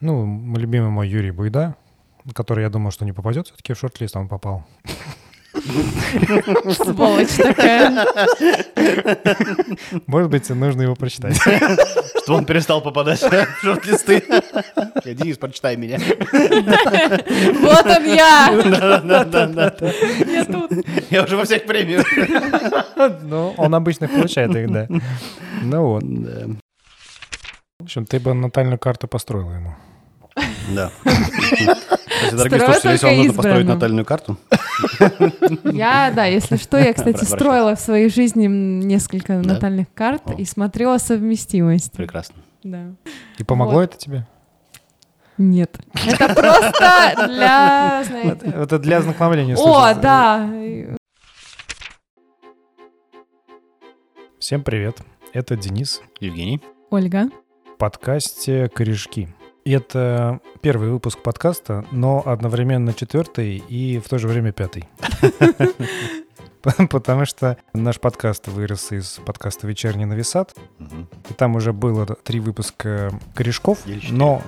Ну, любимый мой Юрий Буйда, который, я думал, что не попадет все-таки в шорт-лист, он попал. Сволочь такая. Может быть, нужно его прочитать. Что он перестал попадать в шорт-листы. Я, Денис, прочитай меня. Вот он я. Я тут. Я уже во всех премиях. Ну, он обычно получает их, да. Ну вот. В общем, ты бы натальную карту построила ему. Да. Кстати, дорогие слушатели, если вам нужно построить натальную карту, Я, да, если что, я, кстати, строила в своей жизни несколько натальных карт и смотрела совместимость. прекрасно. Да. И помогло это тебе? Нет. Это просто для. Это для ознакомления. О, да. Всем привет. Это Денис Евгений. Ольга. в подкасте «Корешки». Это первый выпуск подкаста, но одновременно четвертый и в то же время пятый. Потому что наш подкаст вырос из подкаста «Вечерний нависат», и там уже было три выпуска корешков, но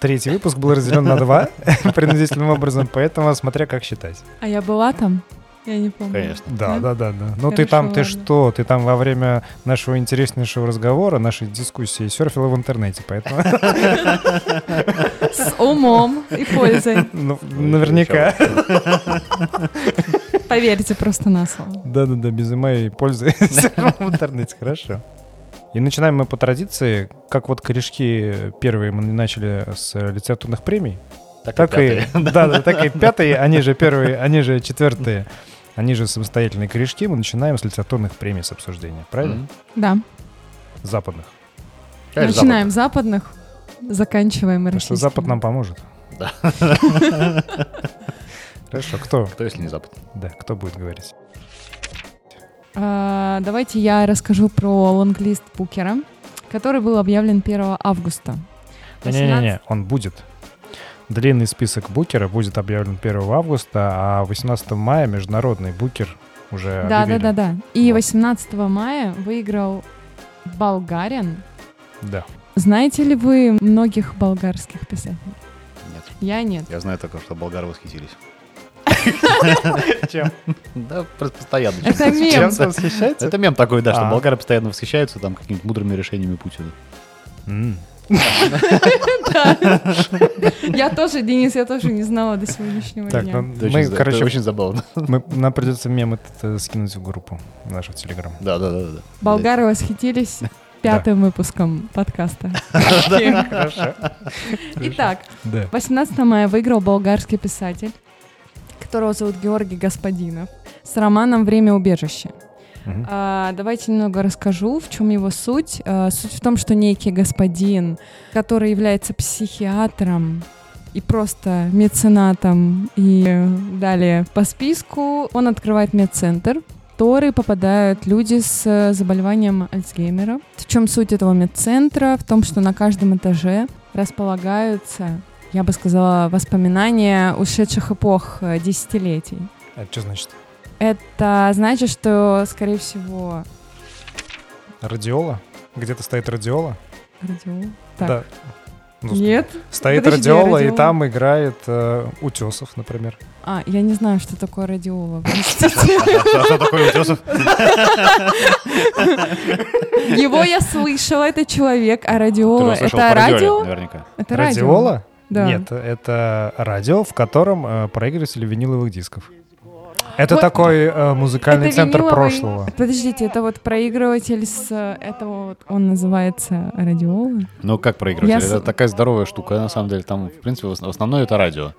третий выпуск был разделен на два принудительным образом, поэтому смотря как считать. А я была там? Я не помню. Конечно. Да, Да? да, да, да. Ну ты там, ты что? Ты там во время нашего интереснейшего разговора, нашей дискуссии серфила в интернете, поэтому С умом и пользой. ну, наверняка. Поверьте просто на слово. Да-да-да, без ума и пользы в интернете, хорошо. И начинаем мы по традиции, как вот корешки первые мы начали с литературных премий, так и, да, да, так и пятые, они же первые, они же четвертые, они же самостоятельные корешки, мы начинаем с литературных премий с обсуждения, правильно? Да. Западных. Начинаем с западных, заканчиваем Потому что российскими. Запад нам поможет. Да. Хорошо, кто? Кто, если не Запад? Да, кто будет говорить? А, Давайте я расскажу про лонглист Букера, который был объявлен 1 августа. Не-не-не, он будет. Длинный список букера будет объявлен 1 августа, а 18 мая международный букер уже Да, да, объявили. да, да. И Вот. 18 мая выиграл болгарин. Да. Знаете ли вы многих болгарских писателей? Нет. Я нет. Я знаю только, что болгары восхитились. Чем? Да, просто постоянно. Это чем-то. мем. Чем восхищается? Это мем такой, да, что А. болгары постоянно восхищаются там какими-то мудрыми решениями Путина. Я тоже, Денис, я тоже не знала до сегодняшнего дня. ну, мы, короче, очень забавно. мы- нам придется мем этот э, скинуть в группу нашу в Телеграм. Да, да, да, да. Болгары восхитились пятым выпуском подкаста. Итак, Да. 18 мая выиграл болгарский писатель, которого зовут Георгий Господинов, с романом «Время убежища». Мгм. А, давайте немного расскажу, в чем его суть. А, суть в том, что некий господин, который является психиатром и просто меценатом и далее по списку, он открывает медцентр, в который попадают люди с э, заболеванием Альцгеймера. В чем суть этого медцентра? В том, что на каждом этаже располагаются, я бы сказала, воспоминания ушедших эпох, э, десятилетий. А что значит? Это значит, что, скорее всего, Радиола? Где-то стоит радиола? радио. Так. Да. Ну, Нет. Стоит Подожди, радиола, и радиола. там играет э, Утесов, например. А, я не знаю, что такое радиола. Что такое утесов? Его я слышала, это человек, а радиола это радио? Наверняка. Это радио. Радиола? Да. Нет, это радио, в котором э, проигрыватели виниловых дисков. Это Вот. такой э, музыкальный Это центр виниловый- прошлого. Подождите, это вот проигрыватель с э, этого вот, он называется радиоола? Ну, как проигрыватель? Я Это с- такая здоровая штука, на самом деле. Там, в принципе, в ос- основное это радио.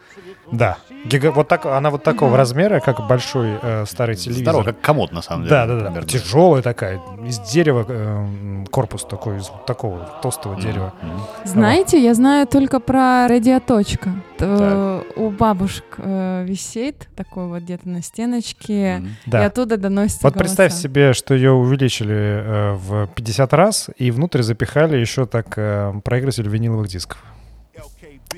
Да. Гига- Вот так, она вот такого Да. размера, как большой э, старый телевизор. Здорово, как комод, на самом деле. Да, да, да. примерно. Тяжелая такая, из дерева, э, корпус такой, из вот такого толстого Мгм, дерева. мгм. Знаете, я знаю только про радиоточка. Т- У бабушек э, висит такой вот где-то на стеночке, Мгм. и Да. оттуда доносится Вот представь голоса. себе, что ее увеличили э, в 50 раз и внутрь запихали еще так э, проигрыватель виниловых дисков.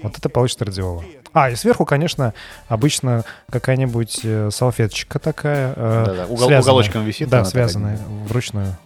Вот это получится радиола. А, и сверху, конечно, обычно какая-нибудь э, салфеточка такая. э, Да-да, угол- связанная. уголочком висит. Да, она такая. связанная вручную.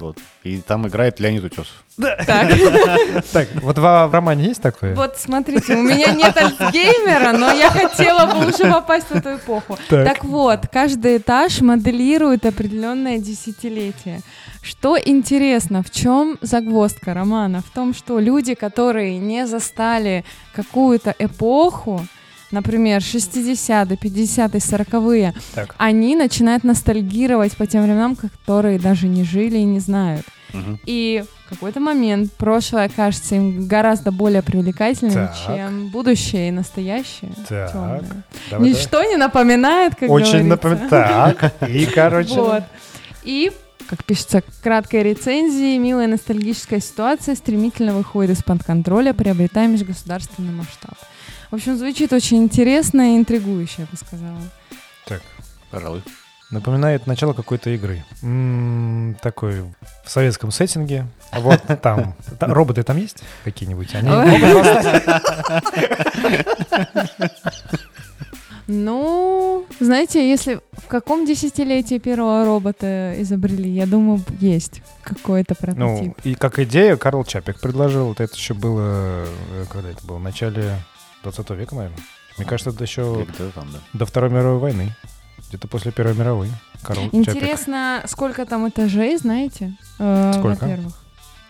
Вот. И там играет Леонид Утесов. Так, Так, вот в романе есть такое? вот смотрите, у меня нет альцгеймера, но я хотела бы уже попасть в эту эпоху. Так. Так вот, каждый этаж моделирует определенное десятилетие. Что интересно, в чем загвоздка романа? В том, что люди, которые не застали какую-то эпоху, например, 60-е, 50-е, 40-е, Так. они начинают ностальгировать по тем временам, которые даже не жили и не знают. Мгм. И в какой-то момент прошлое кажется им гораздо более привлекательным, Так. чем будущее и настоящее. Так. Давай, давай. Ничто не напоминает, как Очень напоминает. Так, и, короче... Вот. И, как пишется в краткой рецензии, милая ностальгическая ситуация стремительно выходит из-под контроля, приобретая межгосударственный масштаб. В общем, звучит очень интересно и интригующе, я бы сказала. Так, Пожалуй. напоминает начало какой-то игры. М, Такой в советском сеттинге. Вот там. Та- Роботы там есть какие-нибудь? Они? Ну, знаете, если в каком десятилетии первого робота изобрели, я думаю, есть какой-то прототип. Ну, и как идея Карл Чапик предложил. Вот это еще было... э, Когда это было? В начале 20 века, наверное. Мне кажется, это еще там, да. до Второй мировой войны. Где-то после Первой мировой. Чапик. Интересно, сколько там этажей, знаете? Э, Сколько? Во-первых.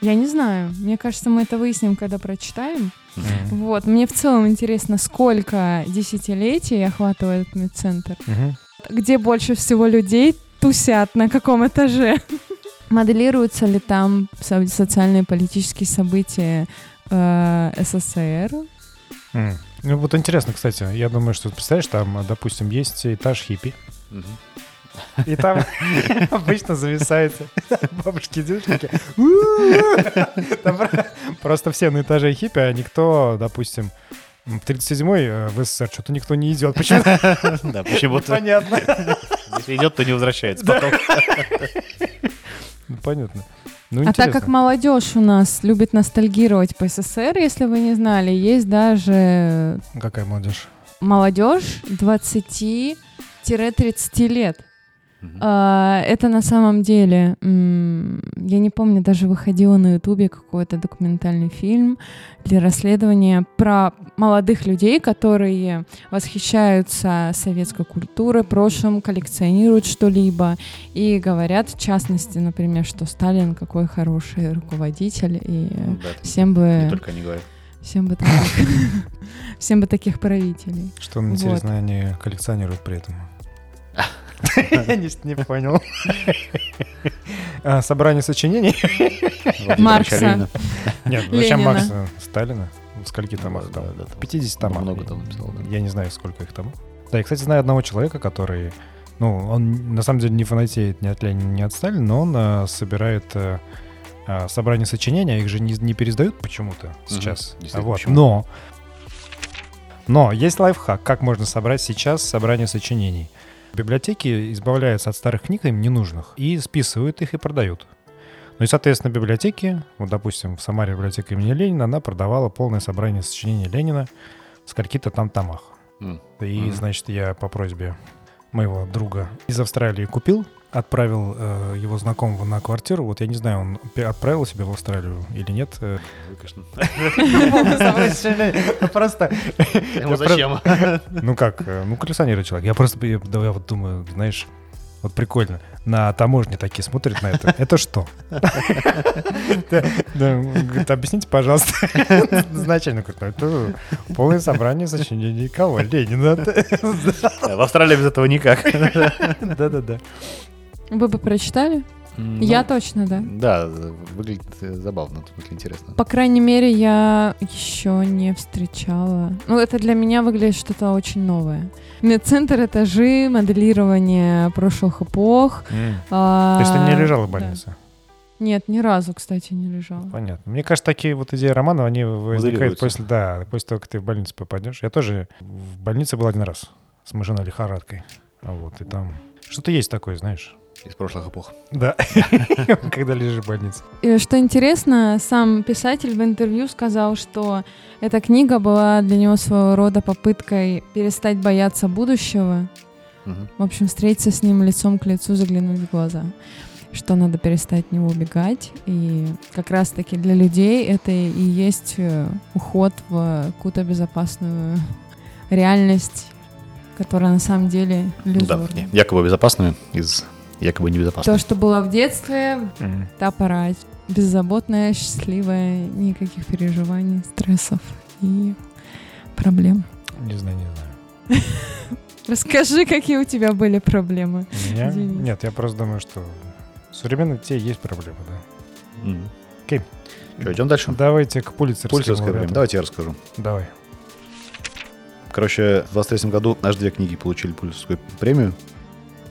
Я не знаю. Мне кажется, мы это выясним, когда прочитаем. Мгм. Вот. Мне в целом интересно, сколько десятилетий охватывает этот медцентр. Мгм. Где больше всего людей тусят, на каком этаже. Моделируются ли там со- социальные и политические события э, СССР? М. Ну вот интересно, кстати, я думаю, что представляешь, там, допустим, есть этаж хиппи, Мгм. и там обычно зависают бабушки и дедушки. Просто все на этаже хиппи, а никто, допустим, в 37-й э, в СССР что-то никто не идет. Почему? Да, почему-то, Понятно. если идет, то не возвращается потом. Ну, Понятно. Ну, А так как молодежь у нас любит ностальгировать по СССР, если вы не знали, есть даже Какая молодежь? молодежь 20-30 лет. А, Это на самом деле, м, я не помню, даже выходило на Ютубе какой-то документальный фильм для расследования про молодых людей, которые восхищаются советской культурой, прошлым, коллекционируют что-либо и говорят, в частности, например, что Сталин какой хороший руководитель и Ну да, всем Не бы, только они говорят. всем бы таких, всем бы таких правителей. Что, интересно, они коллекционируют при этом? Я не не понял. А, Собрание сочинений? Маркса. Нет, зачем Ленина. Макса? Сталина? Скольки томах Да, там? да, там 50 томах. много там написал, да. Я не знаю, сколько их там. Да, я, кстати, знаю одного человека, который, ну, он на самом деле не фанатеет ни от Ленина, ни от Сталина, но он а, собирает а, а, собрание сочинения, их же не, не пересдают почему-то сейчас. действительно, Вот. почему? Но, но есть лайфхак, как можно собрать сейчас собрание сочинений. Библиотеки избавляются от старых книг, им ненужных, и списывают их и продают. Ну и, соответственно, библиотеки, вот, допустим, в Самаре библиотека имени Ленина, она продавала полное собрание сочинений Ленина в скольки-то там томах. М. И, Мгм. значит, я по просьбе моего друга из Австралии купил, отправил э, его знакомого на квартиру. Вот я не знаю, он отправил себя в Австралию или нет. э. Ну, конечно. Просто, Ему Я зачем? ну как, э, ну коллекционирует человек. Я просто, я, да, я вот думаю, знаешь, вот прикольно. На таможне такие смотрят на это. Это что? Говорит, объясните, пожалуйста. Значение какое-то. Это полное собрание сочинений кого? Ленина. В Австралии без этого никак. Да-да-да. Вы бы прочитали? Ну, Я точно, да. Да, выглядит э, забавно, в смысле интересно. По крайней мере, я еще не встречала. Ну, это для меня выглядит что-то очень новое. Медцентр, этажи, моделирование прошлых эпох. М. а, То есть ты не лежала в да. больнице? Нет, ни разу, кстати, не лежала. Понятно. Мне кажется, такие вот идеи романов, они возникают после, да, после того, как ты в больницу попадешь. Я тоже в больнице был один раз с мышиной лихорадкой. А Вот, и там что-то есть такое, знаешь. Из прошлых эпох. Да, когда лежишь в больнице. И что интересно, сам писатель в интервью сказал, что эта книга была для него своего рода попыткой перестать бояться будущего, в общем, встретиться с ним лицом к лицу, заглянуть в глаза. что надо перестать от него убегать. И как раз-таки для людей это и есть э, уход в какую-то безопасную реальность, которая на самом деле иллюзорна. Да, якобы безопасную из якобы небезопасной. То, что было в детстве, та пора беззаботная, счастливая, никаких переживаний, стрессов и проблем. Не знаю, не знаю. Расскажи, какие у тебя были проблемы. У меня? Нет, я просто думаю, что у современных детей есть проблемы, да. Мгм. Окей. Что, идем дальше? Давайте к пулицерским Пульсерское время. Давайте я расскажу. Давай. Короче, в 23 году аж две книги получили Пульсерскую премию.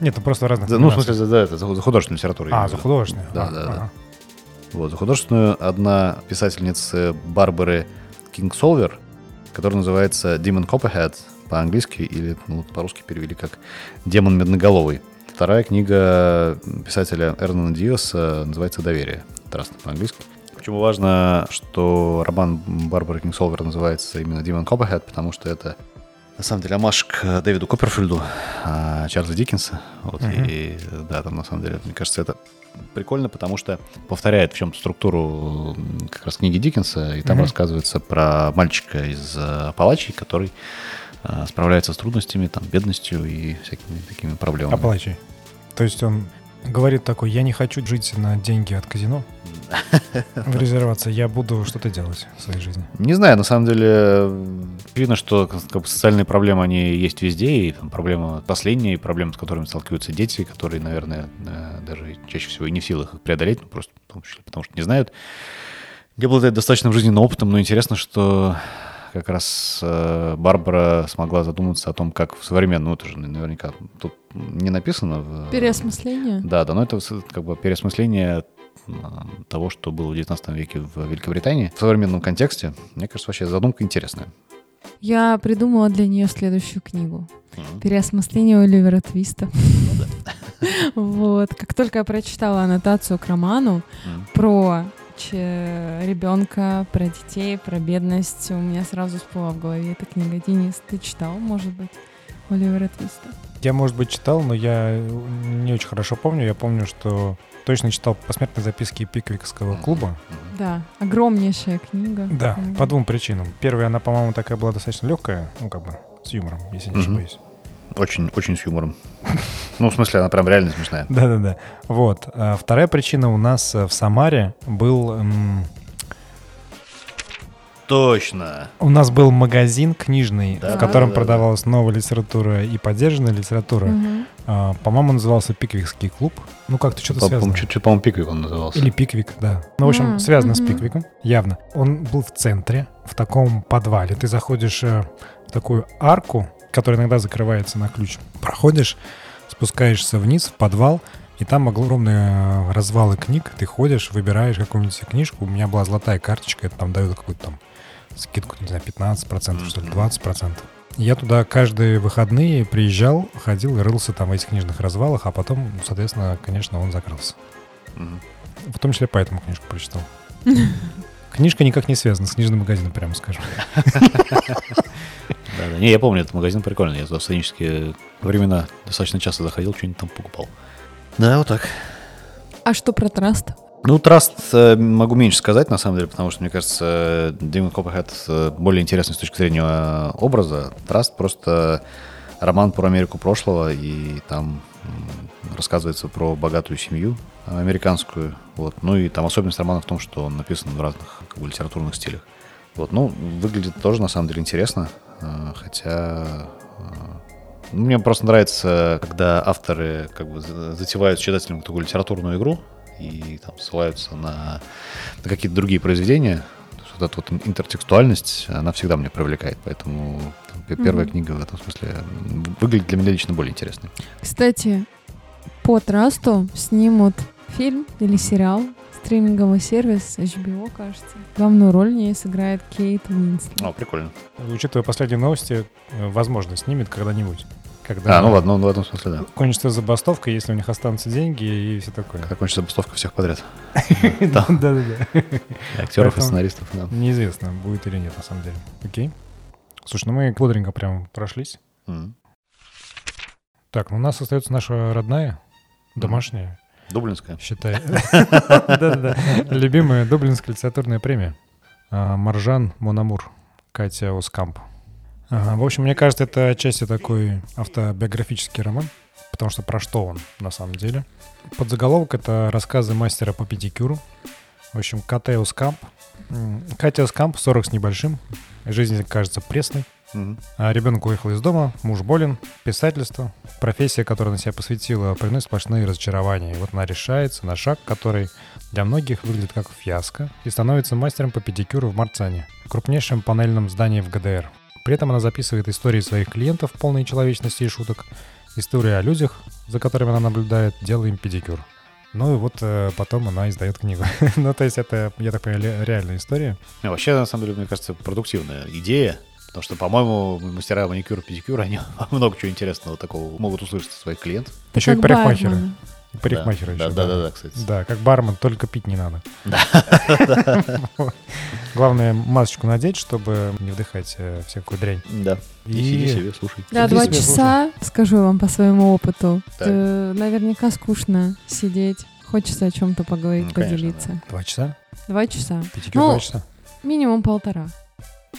Нет, ну просто разных За- ну, в смысле, за, да, это за художественную литературу. А, за художественную. Да, А, да, да. ага. Вот, за художественную одна писательница Барбары Кингсолвер, которая называется Demon Copperhead по-английски, или ну, по-русски перевели как «Демон медноголовый». Вторая книга писателя Эрнана Диаса называется «Доверие». Траст по-английски. Почему важно, что роман Барбары Кингсолвер называется именно Demon Copperhead, потому что это на самом деле амаш к Дэвиду Копперфильду, а, Чарльза Диккенса. Вот, Мгм. И да, там на самом деле, мне кажется, это прикольно, потому что повторяет в чем структуру как раз книги Диккенса, и там Мгм. рассказывается про мальчика из э, Апалачей, который э, справляется с трудностями, там, бедностью и всякими такими проблемами. Апалачий. То есть он говорит такой, я не хочу жить на деньги от казино, в резервации, я буду что-то делать в своей жизни. Не знаю, на самом деле видно, что как бы, социальные проблемы, они есть везде, и там проблема последняя, и проблемы, с которыми сталкиваются дети, которые, наверное, э, даже чаще всего и не в силах их преодолеть, ну, просто в том числе потому что не знают. Не обладает достаточным жизненным опытом, но интересно, что как раз э, Барбара смогла задуматься о том, как в современном, ну, это же наверняка тут не написано. В, Переосмысление. да, да, но это как бы переосмысление а, того, что было в 19 веке в Великобритании. В современном контексте, мне кажется, вообще задумка интересная. Я придумала для нее следующую книгу. Мгм. Переосмысление Оливера Твиста. Вот. Как только я прочитала аннотацию к роману про ребенка, про детей, про бедность, у меня сразу всплыла в голове эта книга. Денис, ты читал, может быть, Оливера Твиста? Я, может быть, читал, но я не очень хорошо помню. Я помню, что точно читал посмертные записки Пиквикского клуба. Да, огромнейшая книга. Да, по двум причинам. Первая, она, по-моему, такая была достаточно легкая, ну, как бы, с юмором, если не ошибаюсь. Очень, очень с юмором. Ну, в смысле, она прям реально смешная. Да-да-да. Вот. А вторая причина у нас э, в Самаре был... Точно. У нас был магазин книжный, Да, в котором да, да, да. продавалась новая литература и поддержанная литература. А, по-моему, назывался Пиквикский клуб. Ну, как-то что-то По- связано. по-моему, чуть- чуть, по-моему, Пиквик он назывался. Или Пиквик, да. Ну, в общем, М, связано с. Пиквиком, явно. Он был в центре, в таком подвале. Ты заходишь э, в такую арку, которая иногда закрывается на ключ. Проходишь, спускаешься вниз в подвал, и там огромные э, развалы книг. Ты ходишь, выбираешь какую-нибудь книжку. У меня была золотая карточка, это там дают какую-то там скидку, не знаю, 15%, что ли, 20%. Я туда каждые выходные приезжал, ходил и рылся там в этих книжных развалах, а потом, соответственно, конечно, он закрылся. В том числе поэтому книжку прочитал. Книжка никак не связана с книжным магазином, прямо скажем. Да, да. Не, я помню, этот магазин прикольный. Я туда в студенческие времена достаточно часто заходил, что-нибудь там покупал. Да, вот так. А что про траст? Ну, Траст э, могу меньше сказать, на самом деле, потому что, мне кажется, Димон Копперхед э, более интересный с точки зрения э, образа. Траст просто роман про Америку прошлого, и там рассказывается про богатую семью э, американскую. Вот. Ну и там особенность романа в том, что он написан в разных как бы, литературных стилях. Вот. Ну, выглядит тоже, на самом деле, интересно, э, хотя... э, Мне просто нравится, когда авторы как бы за- затевают с читателем такую литературную игру и там ссылаются на, на какие-то другие произведения. То есть вот эта вот интертекстуальность, она всегда меня привлекает. Поэтому там, первая Мгм. книга в этом смысле выглядит для меня лично более интересной. Кстати, по трасту снимут фильм или сериал, стриминговый сервис HBO, кажется. Главную роль в ней сыграет Кейт Уинслет. О, прикольно. Учитывая последние новости, э, возможно, снимет когда-нибудь. Когда А, ну ладно, ну, в этом смысле, да. кончится забастовка, если у них останутся деньги и все такое. Когда кончится забастовка всех подряд. Да-да-да. И актеров и сценаристов, да. Неизвестно, будет или нет, на самом деле. Окей. Слушай, ну мы бодренько прям прошлись. Так, ну у нас остается наша родная, домашняя. Дублинская. Считай. Да-да-да. Любимая Дублинская литературная премия. А, Маржан Монамур. Катя Оскамп. В общем, мне кажется, это отчасти такой автобиографический роман, потому что про что он на самом деле. Подзаголовок — это рассказы мастера по педикюру. В общем, Катя Оскамп. Катя Оскамп, 40 с небольшим. Жизнь кажется пресной. Мгм. А ребенок уехал из дома, муж болен, писательство, профессия, которую она себя посвятила, приносит сплошные разочарования. И вот она решается на шаг, который для многих выглядит как фиаско, и становится мастером по педикюру в Марцане, крупнейшем панельном здании в ГДР. При этом она записывает истории своих клиентов, полные человечности и шуток, истории о людях, за которыми она наблюдает, делая им педикюр. Ну и вот э, потом она издает книгу. ну, то есть это, я так понимаю, реальная история. Вообще, на самом деле, мне кажется, продуктивная идея. Потому что, по-моему, мастера маникюра, педикюра, они много чего интересного такого могут услышать от своих клиентов. Еще и парикмахеры. бармен. Парикмахеры да, еще. да, да, да, кстати. Да, как бармен, только пить не надо. Да. Главное масочку надеть, чтобы не вдыхать э, всякую дрянь. Да. И И- сиди себе, слушай. Да, Сиди два себе, часа, скажу вам по своему опыту. Э, наверняка скучно сидеть. Хочется о чем-то поговорить, Ну, конечно, поделиться. Два часа? Два часа. Пятикюр Ну, два часа? Минимум полтора.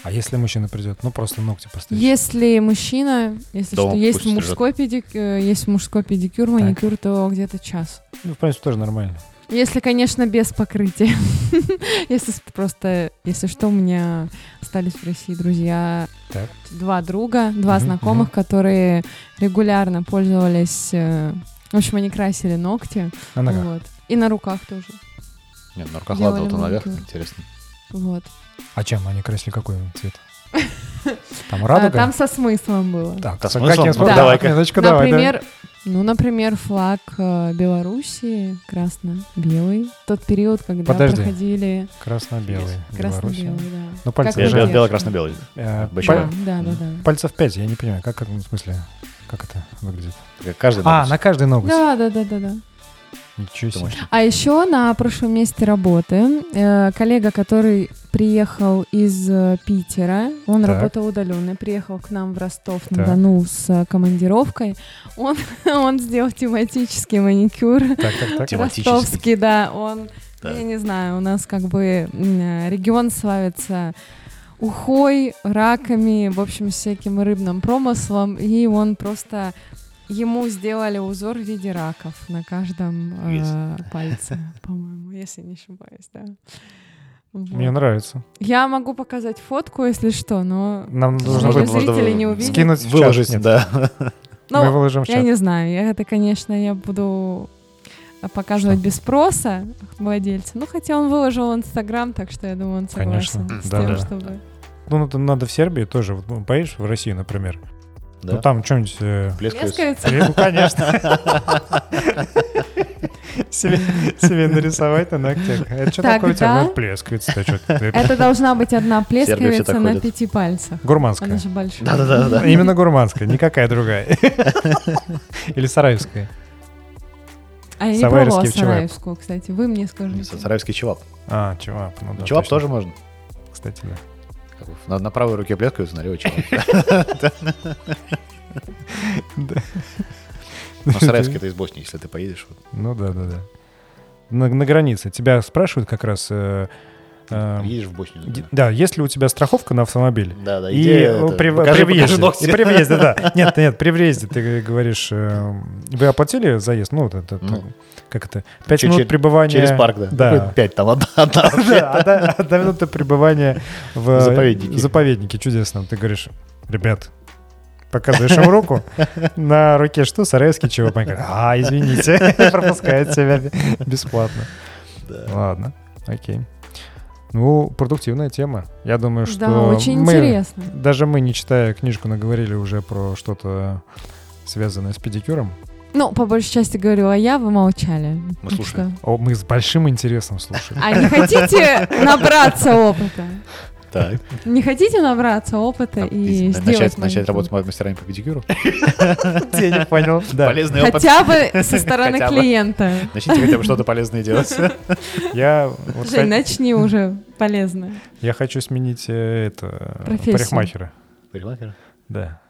А если мужчина придет? Ну, просто ногти поставить. Если мужчина, если Дома что, есть мужской педик, э, есть мужской педикюр, маникюр, то где-то час. Ну, в принципе, тоже нормально. Если, конечно, без покрытия. Если просто, если что, у меня остались в России друзья, Так. два друга, два Мгм, знакомых, которые регулярно пользовались, э, в общем, они красили ногти, На ногах. вот, и на руках тоже, Нет, на руках Делали ладно, вот наверх, интересно. Вот. А чем они красили? Какой цвет? Там А, радуга? там со смыслом было. Так, Со смыслом? каким Ну, давай-ка. Давай, да. например, ну, например, флаг э, Белоруссии красно-белый. Тот период, когда Подожди. проходили Красно-белый. красно-белый, да. Ну, пальцы Я же- бело-красно-белый. Э, паль- Да, да, да. Пальцев 5, я не понимаю, как, как в смысле, как это выглядит? Каждый А, на каждый ноготь. Да, да, да, да, да. Ничего себе. А еще на прошлом месте работы э, коллега, который приехал из э, Питера, он Так. работал удаленно, приехал к нам в Ростов-на-Дону с э, командировкой, он, он сделал тематический маникюр. Так, так, так. Ростовский, да, он, Так. я не знаю, у нас как бы э, регион славится ухой, раками, в общем, всяким рыбным промыслом, и он просто ему сделали узор в виде раков на каждом э, пальце, по-моему, если не ошибаюсь, да. Вот. Мне нравится. Я могу показать фотку, если что, но Нам нужно зрители не увидят. скинуть. Выложить, Нет, да. Ну, Мы выложим в я чат. не знаю, я это, конечно, я буду показывать без спроса владельца. Ну, хотя он выложил в Инстаграм, так что я думаю, он Конечно. согласен с Да, тем, да. чтобы... Ну, это надо в Сербии тоже. Вот, ну, поедешь в Россию, например. Ну, Да. там что-нибудь... э. Плескается? Ну, конечно. Себе, себе нарисовать на ногтях. Это что такое у тебя? Тогда- Ну, плескается. ты- Это должна быть одна плескавица на пяти пальцах. Гурманская. Она же большая. Да-да-да. Именно гурманская, никакая другая. Или сараевская. А я не пробовала чевап. сараевскую, кстати. Вы мне скажите. Сараевский чевап. А, чувак. Ну, да, Чевап точно. тоже можно. Кстати, да. На, на правой руке плескаются, на левой. Да. Но это из Боснии, если ты поедешь. Ну да, да, да. На, на границе. Тебя спрашивают как раз... э, э, Едешь в Боснию. д- да, есть ли у тебя страховка на автомобиль? Да, да. И э, это, при, покажи- при покажи въезде, ногти. и при въезде, да. Нет, нет, при въезде ты говоришь, э, вы оплатили заезд? Ну, вот это, Ну. Как это, пять Чё, минут чер- пребывания... Через парк, да. Да. Какой Пять, там одна. одна. Да, одна, одна минута пребывания в Заповеднике. заповеднике чудесном. Ты говоришь, ребят, показываешь им руку, на руке что, сараевский чего? Они говорят, а, извините, пропускает тебя бесплатно. Да. Ладно, окей. Ну, продуктивная тема. Я думаю, что Да, очень мы, интересно. даже мы, не читая книжку, наговорили уже про что-то связанное с педикюром. Ну, по большей части говорю, а я, вы молчали. Мы слушаем. О, мы с большим интересом слушаем. А не хотите набраться опыта? Так. Не хотите набраться опыта и Начать сделать начать работать с мастерами по педикюру. Я не понял. Полезный опыт. Хотя бы со стороны клиента. Начните хотя бы что-то полезное делать. Я, Жень, начни уже полезно. я хочу сменить э, это Профессию. парикмахера. Парикмахер? Да.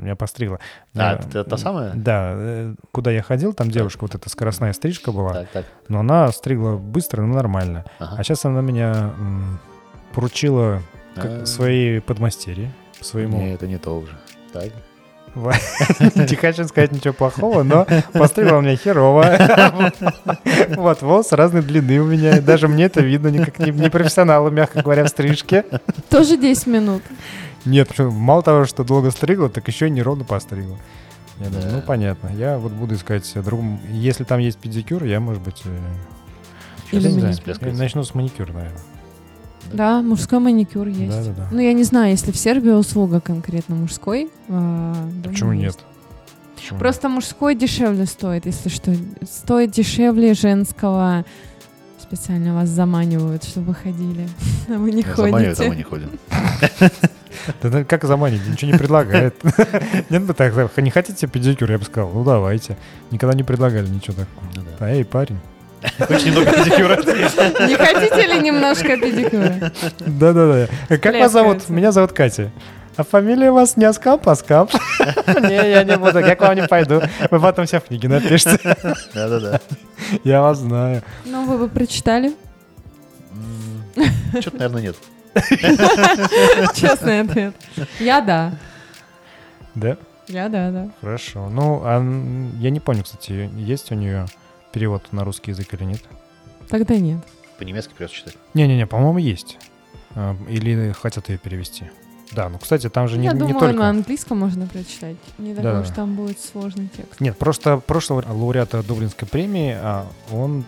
Меня постригла. А, это та самая? Да. Куда я ходил, там девушка, вот эта скоростная стрижка была. Так, так. Но она стригла быстро, но нормально. Ага. А сейчас она меня поручила А. своей подмастерье, своему Не, это не то уже. Так. Не хочу сказать ничего плохого, но постригла меня херово. Вот, волосы разной длины у меня. Даже мне это видно, никак не, не профессионалы, мягко говоря, в стрижке. Тоже 10 минут. Нет, мало того, что долго стригла, так еще и неровно постригла. Я думаю, Да. ну понятно. Я вот буду искать другому. Если там есть педикюр, я, может быть, э, Или я не знаю, маникюр. я начну с маникюра, наверное. Да, мужской маникюр есть. Да-да-да. Ну, я не знаю, если в Сербии услуга конкретно мужской. а, думаю, Почему нет? есть. Почему? Просто мужской дешевле стоит, если что. Стоит дешевле женского. Специально вас заманивают, чтобы вы ходили. А вы не Заманивает, а мы ходите. не ходим. Да, как заманить? Ничего не предлагает. Нет бы так, не хотите педикюр? Я бы сказал, ну давайте. Никогда не предлагали ничего такого. Ну. А, эй, парень. Хочешь немного педикюра? Не хотите ли немножко педикюра? Да-да-да. Как вас зовут? Меня зовут Катя. А фамилия у вас не Аскап, а Скап? Не, я не буду, я к вам не пойду. Вы потом все в книге напишите. Да-да-да. Я вас знаю. Ну, вы бы прочитали? Что-то, наверное, нет. Честный ответ. Я да. Да? Я да, да. Хорошо. Ну, а я не понял, кстати, есть у нее перевод на русский язык или нет? Тогда нет. По-немецки придется читать. Не-не-не, по-моему, есть. А, Или хотят ее перевести. Да, ну, кстати, там же не, Я не думаю, только... на английском можно прочитать. Не Да. такой уж там будет сложный текст. Нет, просто прошлого лауреата Дублинской премии, а, он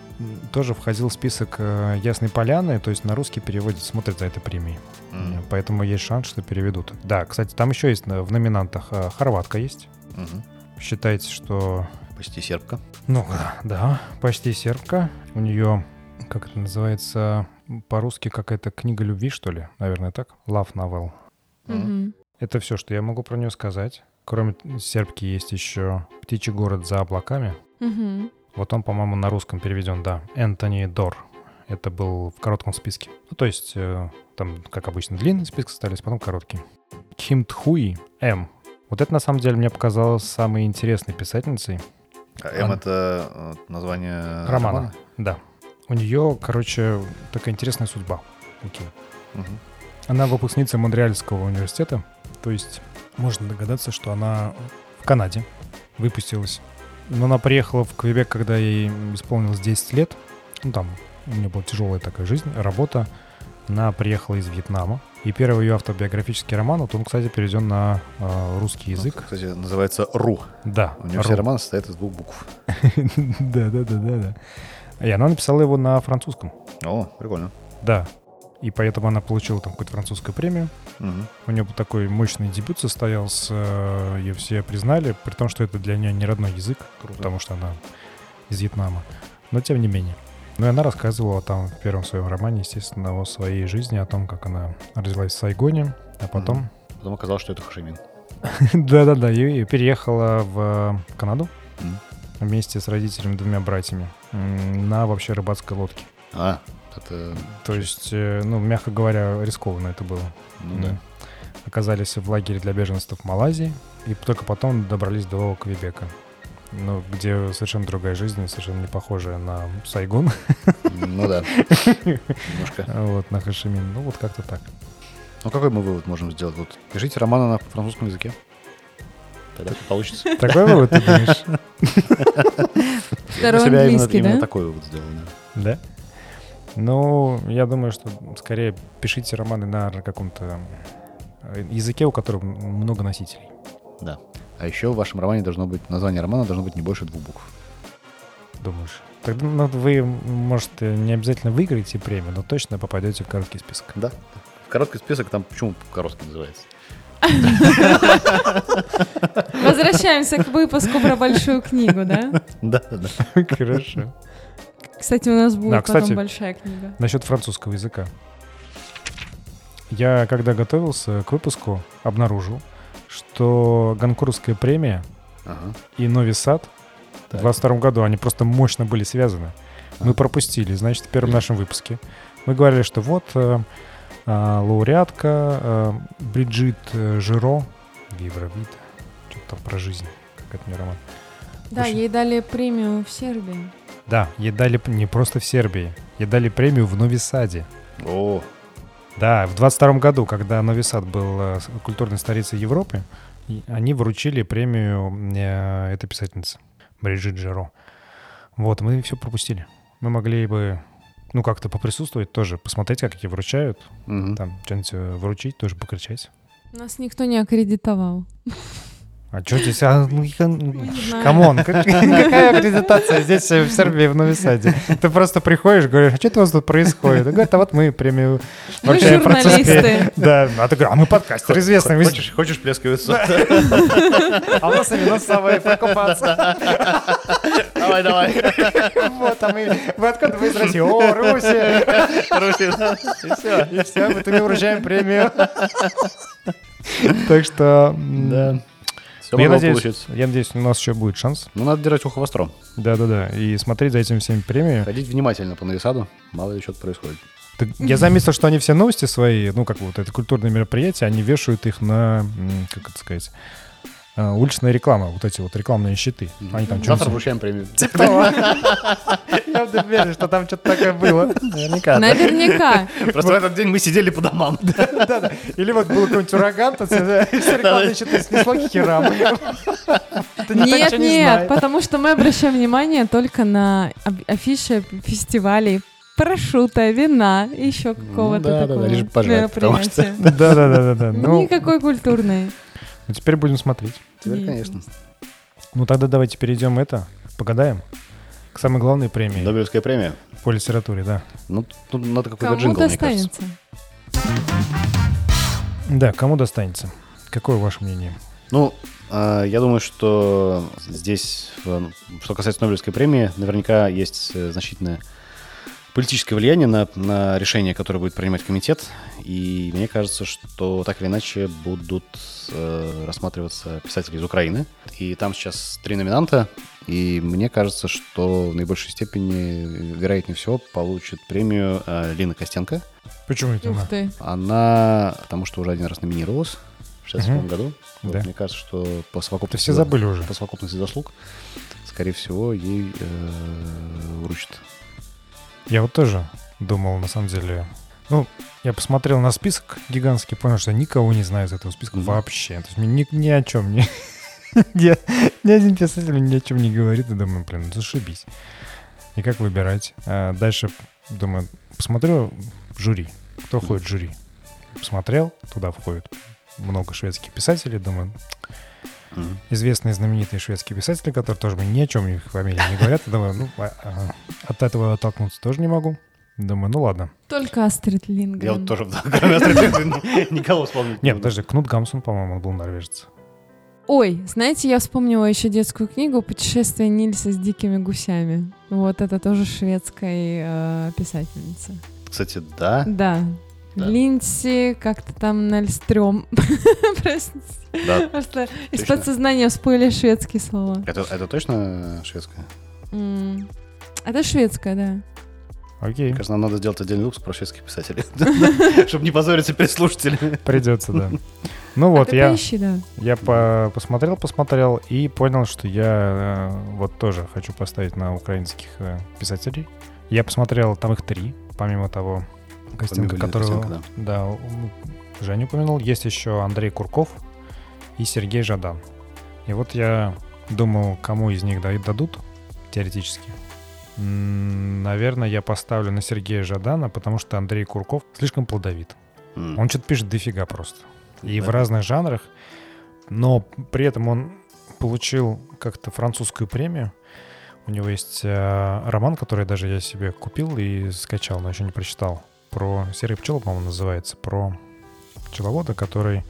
тоже входил в список э, Ясной Поляны, то есть на русский переводит, смотрит за этой премией. М, Поэтому есть шанс, что переведут. Да, кстати, там еще есть э, в номинантах хорватка есть. мгм. Считайте, что... Почти сербка. Ну, да, почти сербка. У нее, как это называется, по-русски какая-то книга любви, что ли? Наверное, так? Love novel. Мгм. Это все, что я могу про нее сказать. Кроме сербки есть еще «Птичий город за облаками». Мгм. Вот он, по-моему, на русском переведен, да. Энтони Дор. Это был в коротком списке. Ну, то есть, э, там, как обычно, длинный список остались, потом короткий. Ким Тхуи М. Вот это, на самом деле, мне показалось самой интересной писательницей. А М Ан- это э, название Романа. Да. У нее, короче, такая интересная судьба. у Ким. Она выпускница Монреальского университета. То есть, можно догадаться, что она в Канаде выпустилась. Но она приехала в Квебек, когда ей исполнилось 10 лет. Ну, там у нее была тяжелая такая жизнь, работа. Она приехала из Вьетнама. И первый ее автобиографический роман, вот он, кстати, переведен на э, русский язык. Кстати, называется «Ру». Да. У нее все романы состоят из двух букв. Да, да, да, да, да. И она написала его на французском. О, прикольно. Да. И поэтому она получила там какую-то французскую премию. Мгм. У нее такой мощный дебют состоялся, э, ее все признали, при том, что это для нее не родной язык, потому что она из Вьетнама. Но тем не менее. Ну и она рассказывала там в первом своем романе, естественно, о своей жизни, о том, как она родилась в Сайгоне, а потом... Потом оказалось, что это Хошимин. Да-да-да, и переехала в Канаду Мгм. вместе с родителями, двумя братьями, на вообще рыбацкой лодке. А, это... То есть, э, ну, мягко говоря, рискованно это было. Ну М. да. Оказались в лагере для беженцев в Малайзии, и только потом добрались до Квебека. Ну, где совершенно другая жизнь, совершенно не похожая на Сайгон, Ну да. Немножко. вот, на Хашимин. Ну, вот как-то так. Ну какой мы вывод можем сделать? Вот пишите романы на французском языке. Тогда получится. Такой вывод, ты думаешь? Второй английский, именно да? такой вывод сделал. да. Да? Ну, я думаю, что скорее пишите романы на каком-то э, языке, у которого много носителей. Да. А еще в вашем романе должно быть, название романа должно быть не больше двух букв. Думаешь? Тогда ну, вы, может, э, не обязательно выиграете премию, но точно попадете в короткий список. Да. В короткий список там почему короткий называется? Возвращаемся к выпуску про большую книгу, да? Да, да, да. Хорошо. Кстати, у нас будет Да, кстати- потом большая книга. Насчет французского языка. Я, когда готовился к выпуску, обнаружил, что Ганкурская премия Ага. и Нови Сад в Так. 22 году, они просто мощно были связаны. Мы А. пропустили, значит, в первом нашем выпуске. Мы говорили, что вот э, а, лауреатка э, Бриджит э, Жиро, Вибровид. Что-то там про жизнь. Как это не роман. Да, Очень- ей дали премию в Сербии. Да, ей дали не просто в Сербии. Ей дали премию в Нови Саде. О, Да, в 22 году, когда Нови Сад был э, культурной столицей Европы, они вручили премию э, этой писательнице, Бриджит Джеро. Вот, мы все пропустили. Мы могли бы, ну, как-то поприсутствовать тоже, посмотреть, как их вручают, мгм. там, что-нибудь э, вручить, тоже покричать. Нас никто не аккредитовал. А что здесь? А, ну, я- Не знаю. Come on, как- какая аккредитация здесь э, в Сербии, в Нови Саде? Ты просто приходишь, говоришь, а что у вас тут происходит? И Говорят, а вот мы премию Мы журналисты. Да, а ты говоришь, а мы подкастер известный. Хочешь, хочешь плескавицу? А у нас с собой покупаться. Давай, давай. Вот, а мы... Вы откуда? Вы из России? О, Руси! Руси. И все. И все, мы тебе вручаем премию. Так что... Да. Все Я надеюсь, получиться. я надеюсь, у нас еще будет шанс. Ну, надо держать ухо востро. Да-да-да. И смотреть за этими всеми премиями. Ходить внимательно по нависаду, мало ли что-то происходит. Так Я заметил, что они все новости свои, ну, как вот это культурные мероприятия, они вешают их на, как это сказать, уличная реклама, вот эти вот рекламные щиты. Они там Завтра что-то... вручаем премию. Я уверен, что там что-то такое было. Наверняка. да. Наверняка. Просто в этот день мы сидели по домам. Да-да. Или вот был какой-нибудь ураган, тут все все рекламные щиты снесло к херам. Нет, нет, потому что мы обращаем внимание только на афиши фестивалей парашюта, вина еще какого-то да, да, да, такого лишь бы пожрать, потому что- мероприятия. Да-да-да-да. Ну, Никакой культурной. Ну, теперь будем смотреть. Теперь, конечно. Ну, тогда давайте перейдем это, погадаем, к самой главной премии Нобелевская премия. по литературе, да. Ну, тут надо какой-то Кому джингл, мне кажется. достанется? Да, кому достанется? Какое ваше мнение? Ну, э, я думаю, что здесь, что касается Нобелевской премии, наверняка есть э, значительное политическое влияние на, на решение, которое будет принимать комитет. И мне кажется, что так или иначе будут э, рассматриваться писатели из Украины. И там сейчас три номинанта. И мне кажется, что в наибольшей степени, вероятнее всего, получит премию э, Лина Костенко. Почему это она? Она, потому что уже один раз номинировалась в 67 Мгм. году. Вот, Да. Мне кажется, что по Это совокупности, все забыли уже. по совокупности заслуг, скорее всего, ей э, вручат. Я вот тоже думал, на самом деле. Ну, я посмотрел на список гигантский, понял, что никого не знаю из этого списка Мгм. вообще. То есть мне ни, ни о чем не... ни, ни один писатель ни о чем не говорит. И думаю, блин, ну зашибись. И как выбирать? А дальше, думаю, посмотрю жюри. Кто входит в жюри? Посмотрел, туда входит много шведских писателей. Думаю, Мгм. известные знаменитые шведские писатели, которые тоже мне ни о чем их фамилии не говорят. Думаю, ну, а- от этого оттолкнуться тоже не могу. Думаю, ну ладно. Только Астрид Лингрен. Я вот тоже, кроме Астрид Лингрен, никого вспомнить. не Нет, подожди, Кнут Гамсун, по-моему, он был норвежец. Ой, знаете, я вспомнила еще детскую книгу «Путешествие Нильса с дикими гусями». Вот это тоже шведская э, писательница. Кстати, да, Да. Да. Линдси, как-то там Нальстрём. Простите. да. Просто из подсознания всплыли шведские слова. Это, это точно шведская? М. Это шведская, да. Окей, кажется, нам надо сделать отдельный выпуск про шведских писателей, чтобы не позориться перед слушателями. придется, да. Ну А вот, ты я, поищи, да. я по- посмотрел, посмотрел и понял, что я э, вот тоже хочу поставить на украинских э, писателей. Я посмотрел, там их три, помимо того Костенко, которого Костенко, да, у- Женя упомянул. Есть еще Андрей Курков и Сергей Жадан. И вот я думал, кому из них да- дадут теоретически. Наверное, я поставлю на Сергея Жадана, потому что Андрей Курков слишком плодовит. М. Он что-то пишет дофига просто. И в Да. разных жанрах. Но при этом он получил как-то французскую премию. У него есть э, роман, который даже я себе купил и скачал, но еще не прочитал. Про серые пчелы, по-моему, называется. Про пчеловода, который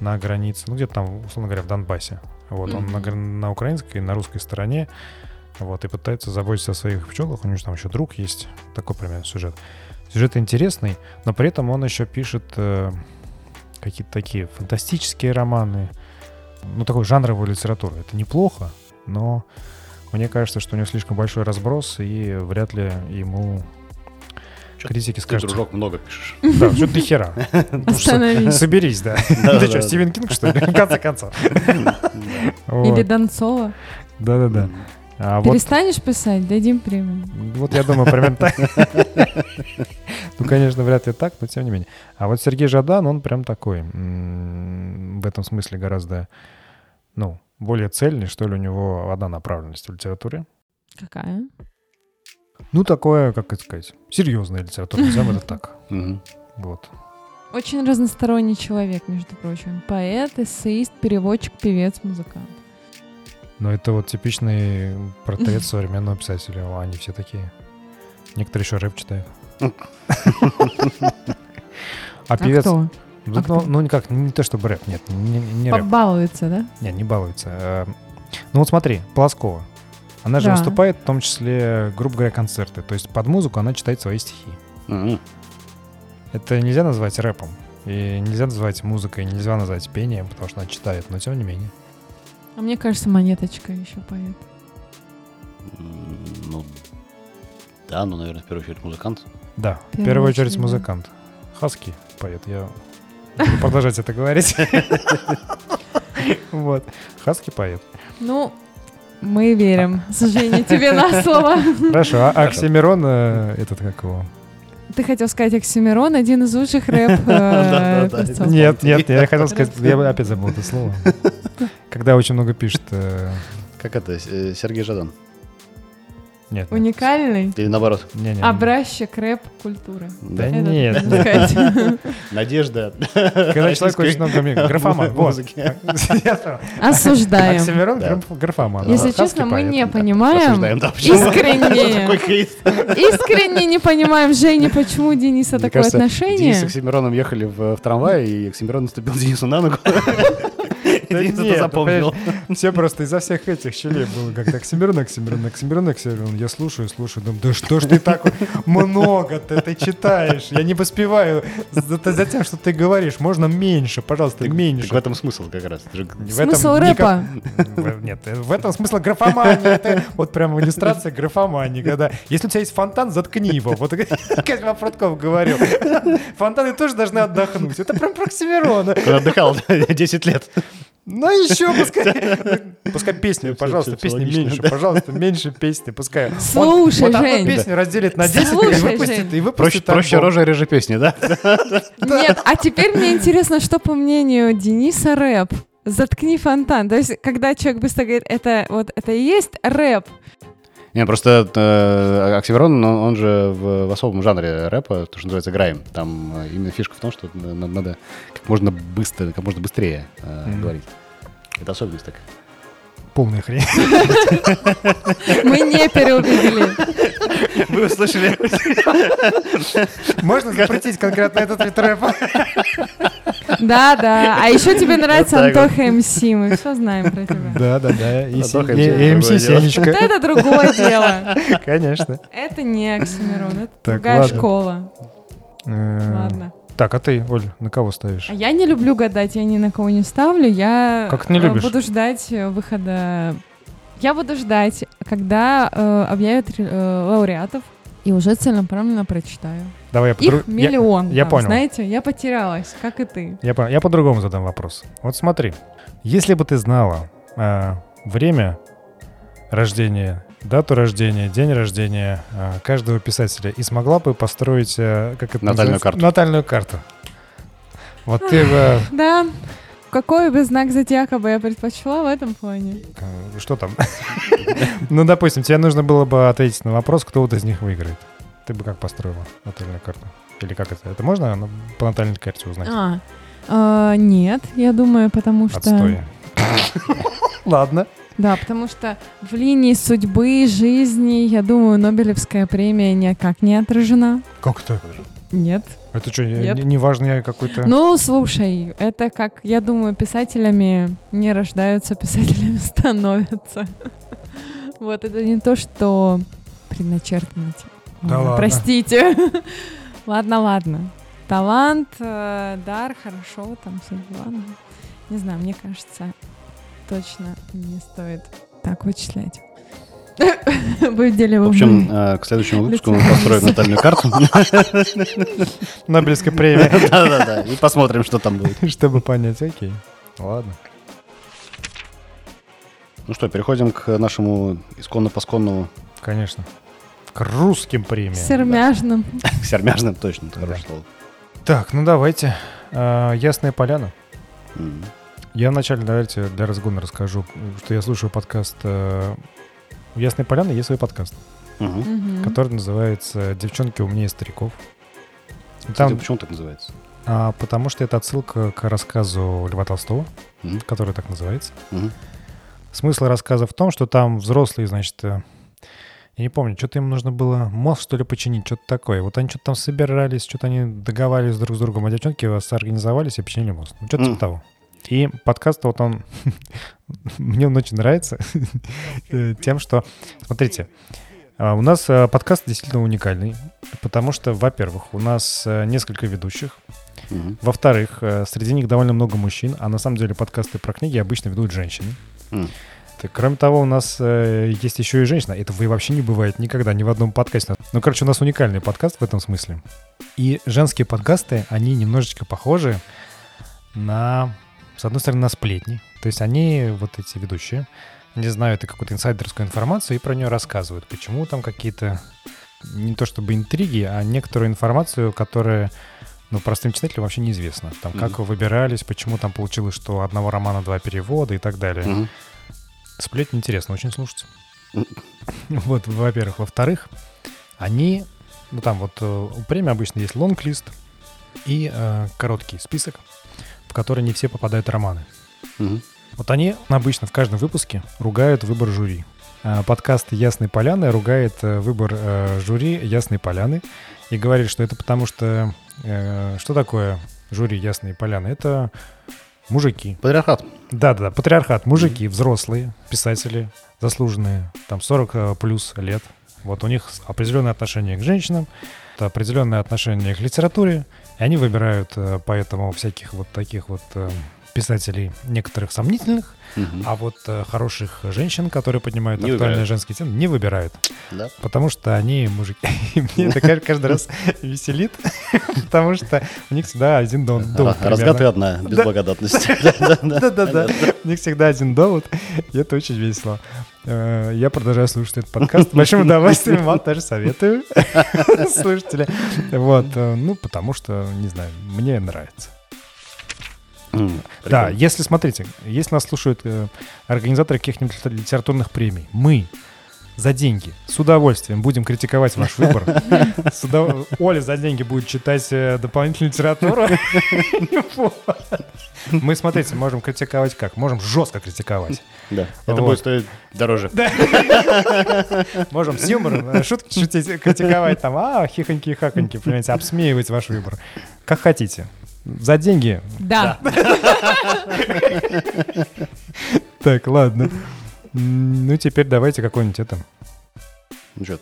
на границе, ну где-то там, условно говоря, в Донбассе. Вот, он на, на украинской и на русской стороне. Вот, и пытается заботиться о своих пчелах. У него же там еще друг есть. Такой примерно сюжет. Сюжет интересный, но при этом он еще пишет э, какие-то такие фантастические романы. Ну, такой жанровую литературу. Это неплохо, но мне кажется, что у него слишком большой разброс, и вряд ли ему критики Ты, скажут, дружок, много пишешь. да, что ты хера. Остановись. Соберись, да. Да, Ты что. Стивен Кинг, что ли? В конце концов. Вот. Или Донцова. Да-да-да. А вот, Перестанешь писать, дадим премию. вот я думаю, примерно так. Ну, конечно, вряд ли так, но тем не менее. А вот Сергей Жадан, он прям такой. В этом смысле гораздо, ну, более цельный, что ли, у него одна направленность в литературе. Какая? Ну, такое, как это сказать, серьезная литература, назовем это так. Вот. Очень разносторонний человек, между прочим. Поэт, эссеист, переводчик, певец, музыкант. Но это вот типичный портрет современного писателя. Они все такие. Некоторые еще рэп читают. А А певец... Ну, А кто? ну, никак, не то чтобы рэп, нет, не, не рэп. Побалуется, да? Не, не балуется. А, Ну вот смотри, Полоскова. Она же Да. выступает, в том числе, грубо говоря, концерты. То есть под музыку она читает свои стихи. Мгм. Это нельзя назвать рэпом. И нельзя назвать музыкой, нельзя назвать пением, потому что она читает, но тем не менее. А мне кажется, монеточка еще поэт. М, Ну, да, ну, наверное, в первую очередь музыкант. Да, в первую первую очередь очередь, да. музыкант. Хаски поэт, я буду продолжать это говорить. Вот. Хаски поэт. Ну, мы верим, Женя, тебе на слово. Хорошо, а Оксимирон, э, этот как его? Ты хотел сказать Оксимирон, один из лучших рэп э. Нет, нет, я хотел сказать, я опять забыл это слово. Когда очень много пишет. э, Как это? Сергей Жадан. Нет. нет. Уникальный Или наоборот. Не, не, образчик рэп культуры. Да Это нет. Надежда. Когда человек очень много... Графоман. Музыки. Осуждаем. Оксимирон Да. графоман. Если честно, мы не понимаем, искренне, искренне не понимаем, Женя, почему у Дениса такое кажется, Денис с отношение. Оксимироном ехали в, в трамвае, и Оксимирон наступил Денису на ногу. Денис это ты запомнил. Все просто из-за всех этих щелей было как-то Оксимирон, Оксимирон, Оксимирон, Оксимирон. Я слушаю, слушаю, думаю, да что ж ты так много ты, ты читаешь? Я не поспеваю за, за тем, что ты говоришь. Можно меньше, пожалуйста, Так меньше. в этом смысл как раз. Это же В Смысл этом рэпа. Нет, в этом смысл графомании. Это вот прям иллюстрация графомании. Когда, если у тебя есть фонтан, заткни его. Вот Козьма Прутков говорил. Фонтаны тоже должны отдохнуть. Это прям про Оксимирона. Он отдыхал 10 лет. Ну еще пускай, пускай песни, пожалуйста, песни меньше, пожалуйста, меньше песни, пускай. Он Слушай, вот одну Жень. песню разделит на 10 и Слушай, выпустит, Жень. и выпустит Проще, проще рожа реже песни, да? Нет, а теперь мне интересно, что по мнению Дениса рэп. Заткни фонтан. То есть, когда человек быстро говорит, это вот это и есть рэп. Не, просто э, Оксимирон, он, он же в, в особом жанре рэпа, то, что называется грайм. Там э, именно фишка в том, что на- на- надо как можно быстро, как можно быстрее э, Мгм. говорить. Это особенность такая. Полная хрень. Мы не переубедили. Вы услышали? Можно запретить конкретно этот вид рэпа? Да, да. А еще тебе нравится. Антоха МС. Мы все знаем про тебя. Да, да, да. И МС. Вот Сенечка. это другое дело. Конечно. Это не Оксимирон, это другая школа. Э, Ладно. Так, а ты, Оль, на кого ставишь? А я не люблю гадать, я ни на кого не ставлю. Я Как ты не э, любишь? буду ждать э, выхода. Я буду ждать, когда э, объявят э, лауреатов, и уже целенаправленно прочитаю. Давай я Их подру- я- миллион. я там, понял. Знаете, я потерялась, как и ты. Я, по- я по-другому задам вопрос. Вот смотри, если бы ты знала э, время рождения, дату рождения, день рождения э, каждого писателя и смогла бы построить, э, как это Натальную называется? карту. Натальную карту. Вот ты бы... Да. Какой бы знак зодиака бы я предпочла в этом плане? э, Что там? Ну, допустим, тебе нужно было бы ответить на вопрос, кто вот из них выиграет. Ты бы как построила натальную карту? Или как это? Это можно ну, по натальной карте узнать? А, э, нет, я думаю, потому что... Отстой. Ладно. Да, потому что в линии судьбы, жизни, я думаю, Нобелевская премия никак не отражена. Как это? Нет. Это что, Нет. не, не важный какой-то... Ну, слушай, это как, я думаю, писателями не рождаются, писателями становятся. Вот, это не то, что предначертано. Да ладно. Простите. Ладно, ладно. Талант, э, дар, хорошо, там все ладно. Не знаю, мне кажется, точно не стоит так вычислять. Выделили В общем, э, к следующему выпуску мы построим натальную карту. Нобелевская премия. Да-да-да. И посмотрим, что там будет. Чтобы понять, окей. Ладно. Ну что, переходим к нашему исконно-посконному, Конечно. К русским премиям. Сермяжным. к сермяжным, точно, это Да. хорошее слово. Так, ну давайте. А, Ясная поляна. Я вначале, давайте для разгона расскажу, что я слушаю подкаст э, у Ясной Поляны есть свой подкаст. Мгм. который называется «Девчонки умнее стариков». Кстати, Там, почему так называется? а, потому что это отсылка к рассказу Льва Толстого, Мгм. который так называется. Мгм. Смысл рассказа в том, что там взрослые, значит, э, я не помню, что-то им нужно было мост, что ли, починить, что-то такое. Вот они что-то там собирались, что-то они договаривались друг с другом, а девчонки организовались и починили мост. Ну, что-то Мгм. типа того. И подкаст вот он... Мне он очень нравится тем, что... Смотрите, а, у нас э, подкаст действительно уникальный, потому что, во-первых, у нас э, несколько ведущих, Мгм. во-вторых, э, среди них довольно много мужчин, а на самом деле подкасты про книги обычно ведут женщины. Кроме того, у нас э, есть еще и женщина. Этого и вообще не бывает никогда, ни в одном подкасте. Ну, короче, у нас уникальный подкаст в этом смысле. И женские подкасты, они немножечко похожи на, с одной стороны, на сплетни. То есть они, вот эти ведущие, они знают и какую-то инсайдерскую информацию и про нее рассказывают. Почему там какие-то, не то чтобы интриги, а некоторую информацию, которая ну, простым читателям вообще неизвестно. Там, как Мгм. выбирались, почему там получилось, что одного романа два перевода и так далее. Мгм. Сплетни интересно очень слушать. Мгм. Вот, во-первых. Во-вторых, они, ну там вот э, у премии обычно есть лонг-лист и э, короткий список, в который не все попадают романы. Мгм. Вот они обычно в каждом выпуске ругают выбор жюри. А, Подкаст «Ясной поляны» ругает э, выбор э, жюри «Ясной поляны» и говорит, что это потому что... э, Что такое жюри «Ясной поляны»? Это мужики. Патриархат. Да-да-да, патриархат. Мужики, взрослые, писатели, заслуженные, там 40 э, плюс лет. Вот у них определенное отношение к женщинам, определенное отношение к литературе, и они выбирают э, поэтому всяких вот таких вот э, писателей, некоторых сомнительных, Мгм. а вот э, хороших женщин, которые поднимают Не актуальные выбирают. женские темы, не выбирают. Да. Потому что они мужики. И мне это кажд- каждый раз веселит, потому что у них всегда один дом. Ра- Разгадывай одна, без Да. благодатности. Да-да-да. Да-да-да. У них всегда один довод, и это очень весело. Э, Я продолжаю слушать этот подкаст. Большим удовольствием вам тоже советую, слушатели. Вот, э, ну, потому что, не знаю, мне нравится. Да, если, смотрите, если нас слушают э, организаторы каких-нибудь литер- литературных премий, мы за деньги с удовольствием будем критиковать ваш выбор. Удов- Оля за деньги будет читать э, дополнительную литературу. Мы, смотрите, можем критиковать как? Можем жестко критиковать. Да. Это будет стоить дороже. Можем с юмором э, шутки шутить, критиковать там, а, хихоньки и хаконьки, понимаете, обсмеивать ваш выбор. Как хотите. За деньги. Да. Так, ладно. Ну, теперь давайте какой-нибудь это... Ну что,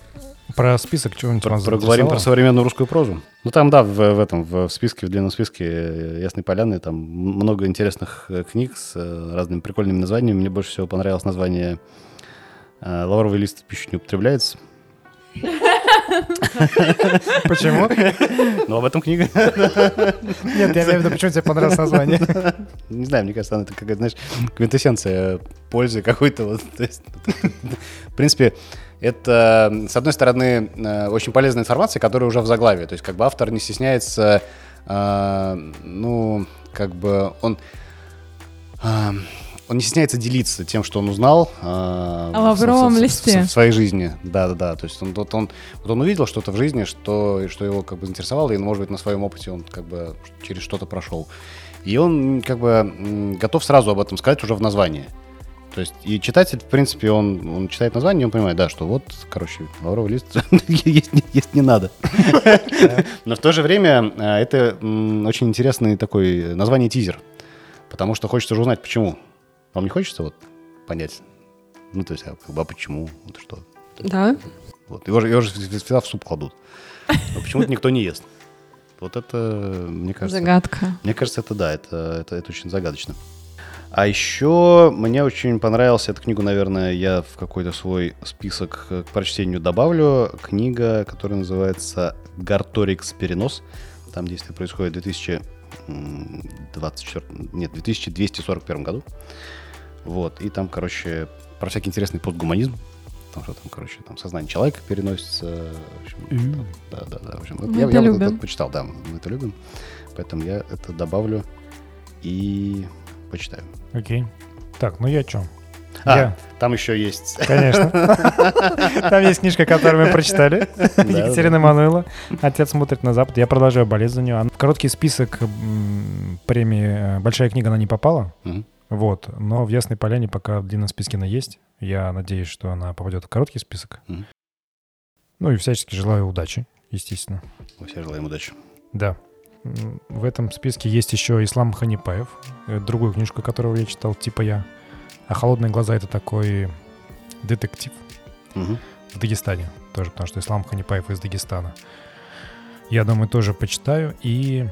Про список чего-нибудь про- вас проговорим про современную русскую прозу. Ну там, да, в, в этом, в списке, в длинном списке э, Ясной Поляны, там много интересных э, книг с э, разными прикольными названиями. Мне больше всего понравилось название «Лавровый лист в пищу не употребляется». Почему? Ну, об этом книга. Нет, я имею в виду, почему тебе понравилось название? Не знаю, мне кажется, она такая, знаешь, квинтэссенция пользы какой-то. Вот, в принципе, это, с одной стороны, э, очень полезная информация, которая уже в заглавии. То есть, как бы автор не стесняется, э, ну, как бы он... э, он не стесняется делиться тем, что он узнал э, в- лавровом в- в- в- листе. в своей жизни. Да, да, да. То есть он, вот он, вот он увидел что-то в жизни, что, что его как бы заинтересовало, и, может быть, на своем опыте он как бы через что-то прошел. И он как бы готов сразу об этом сказать уже в названии. То есть и читатель, в принципе, он, он читает название, и он понимает, да, что вот, короче, лавровый лист есть, не- есть не надо. Но в то же время э, это очень интересный такой название тизер. Потому что хочется же узнать, почему. Вам не хочется вот понять? Ну, то есть, а, как бы, а почему? Вот что? Да. Вот. Его, же, его же всегда в суп кладут. Но почему-то никто не ест. Вот это, мне кажется... Загадка. Мне кажется, это да, это, это, это очень загадочно. А еще мне очень понравилась эта книгу, наверное, я в какой-то свой список к прочтению добавлю. Книга, которая называется «Гарторикс перенос». Там действие происходит в 2024, нет, 2241 году. Вот, и там, короче, про всякий интересный постгуманизм. Потому что там, короче, там сознание человека переносится. В общем, Мгм. да, да, да. В общем, Мы я, это я вот любим. это почитал, да, мы это любим. Поэтому я это добавлю и почитаю. Окей. Так, ну я чё? А, Я, там еще есть... конечно. Там есть книжка, которую мы прочитали. Екатерина Мануила. Отец смотрит на Запад. Я продолжаю болеть за нее. В короткий список премии э, «Большая книга» она не попала. Вот. Но в Ясной Поляне пока в длинном списке она есть. Я надеюсь, что она попадет в короткий список. Ну и всячески желаю удачи, естественно. Мы все желаем удачи. Да. В этом списке есть еще Ислам Ханипаев, э, другую книжку, которую я читал, типа я. А «Холодные глаза» — это такой детектив Мгм. в Дагестане тоже, потому что Ислам Ханипаев из Дагестана. Я думаю, тоже почитаю и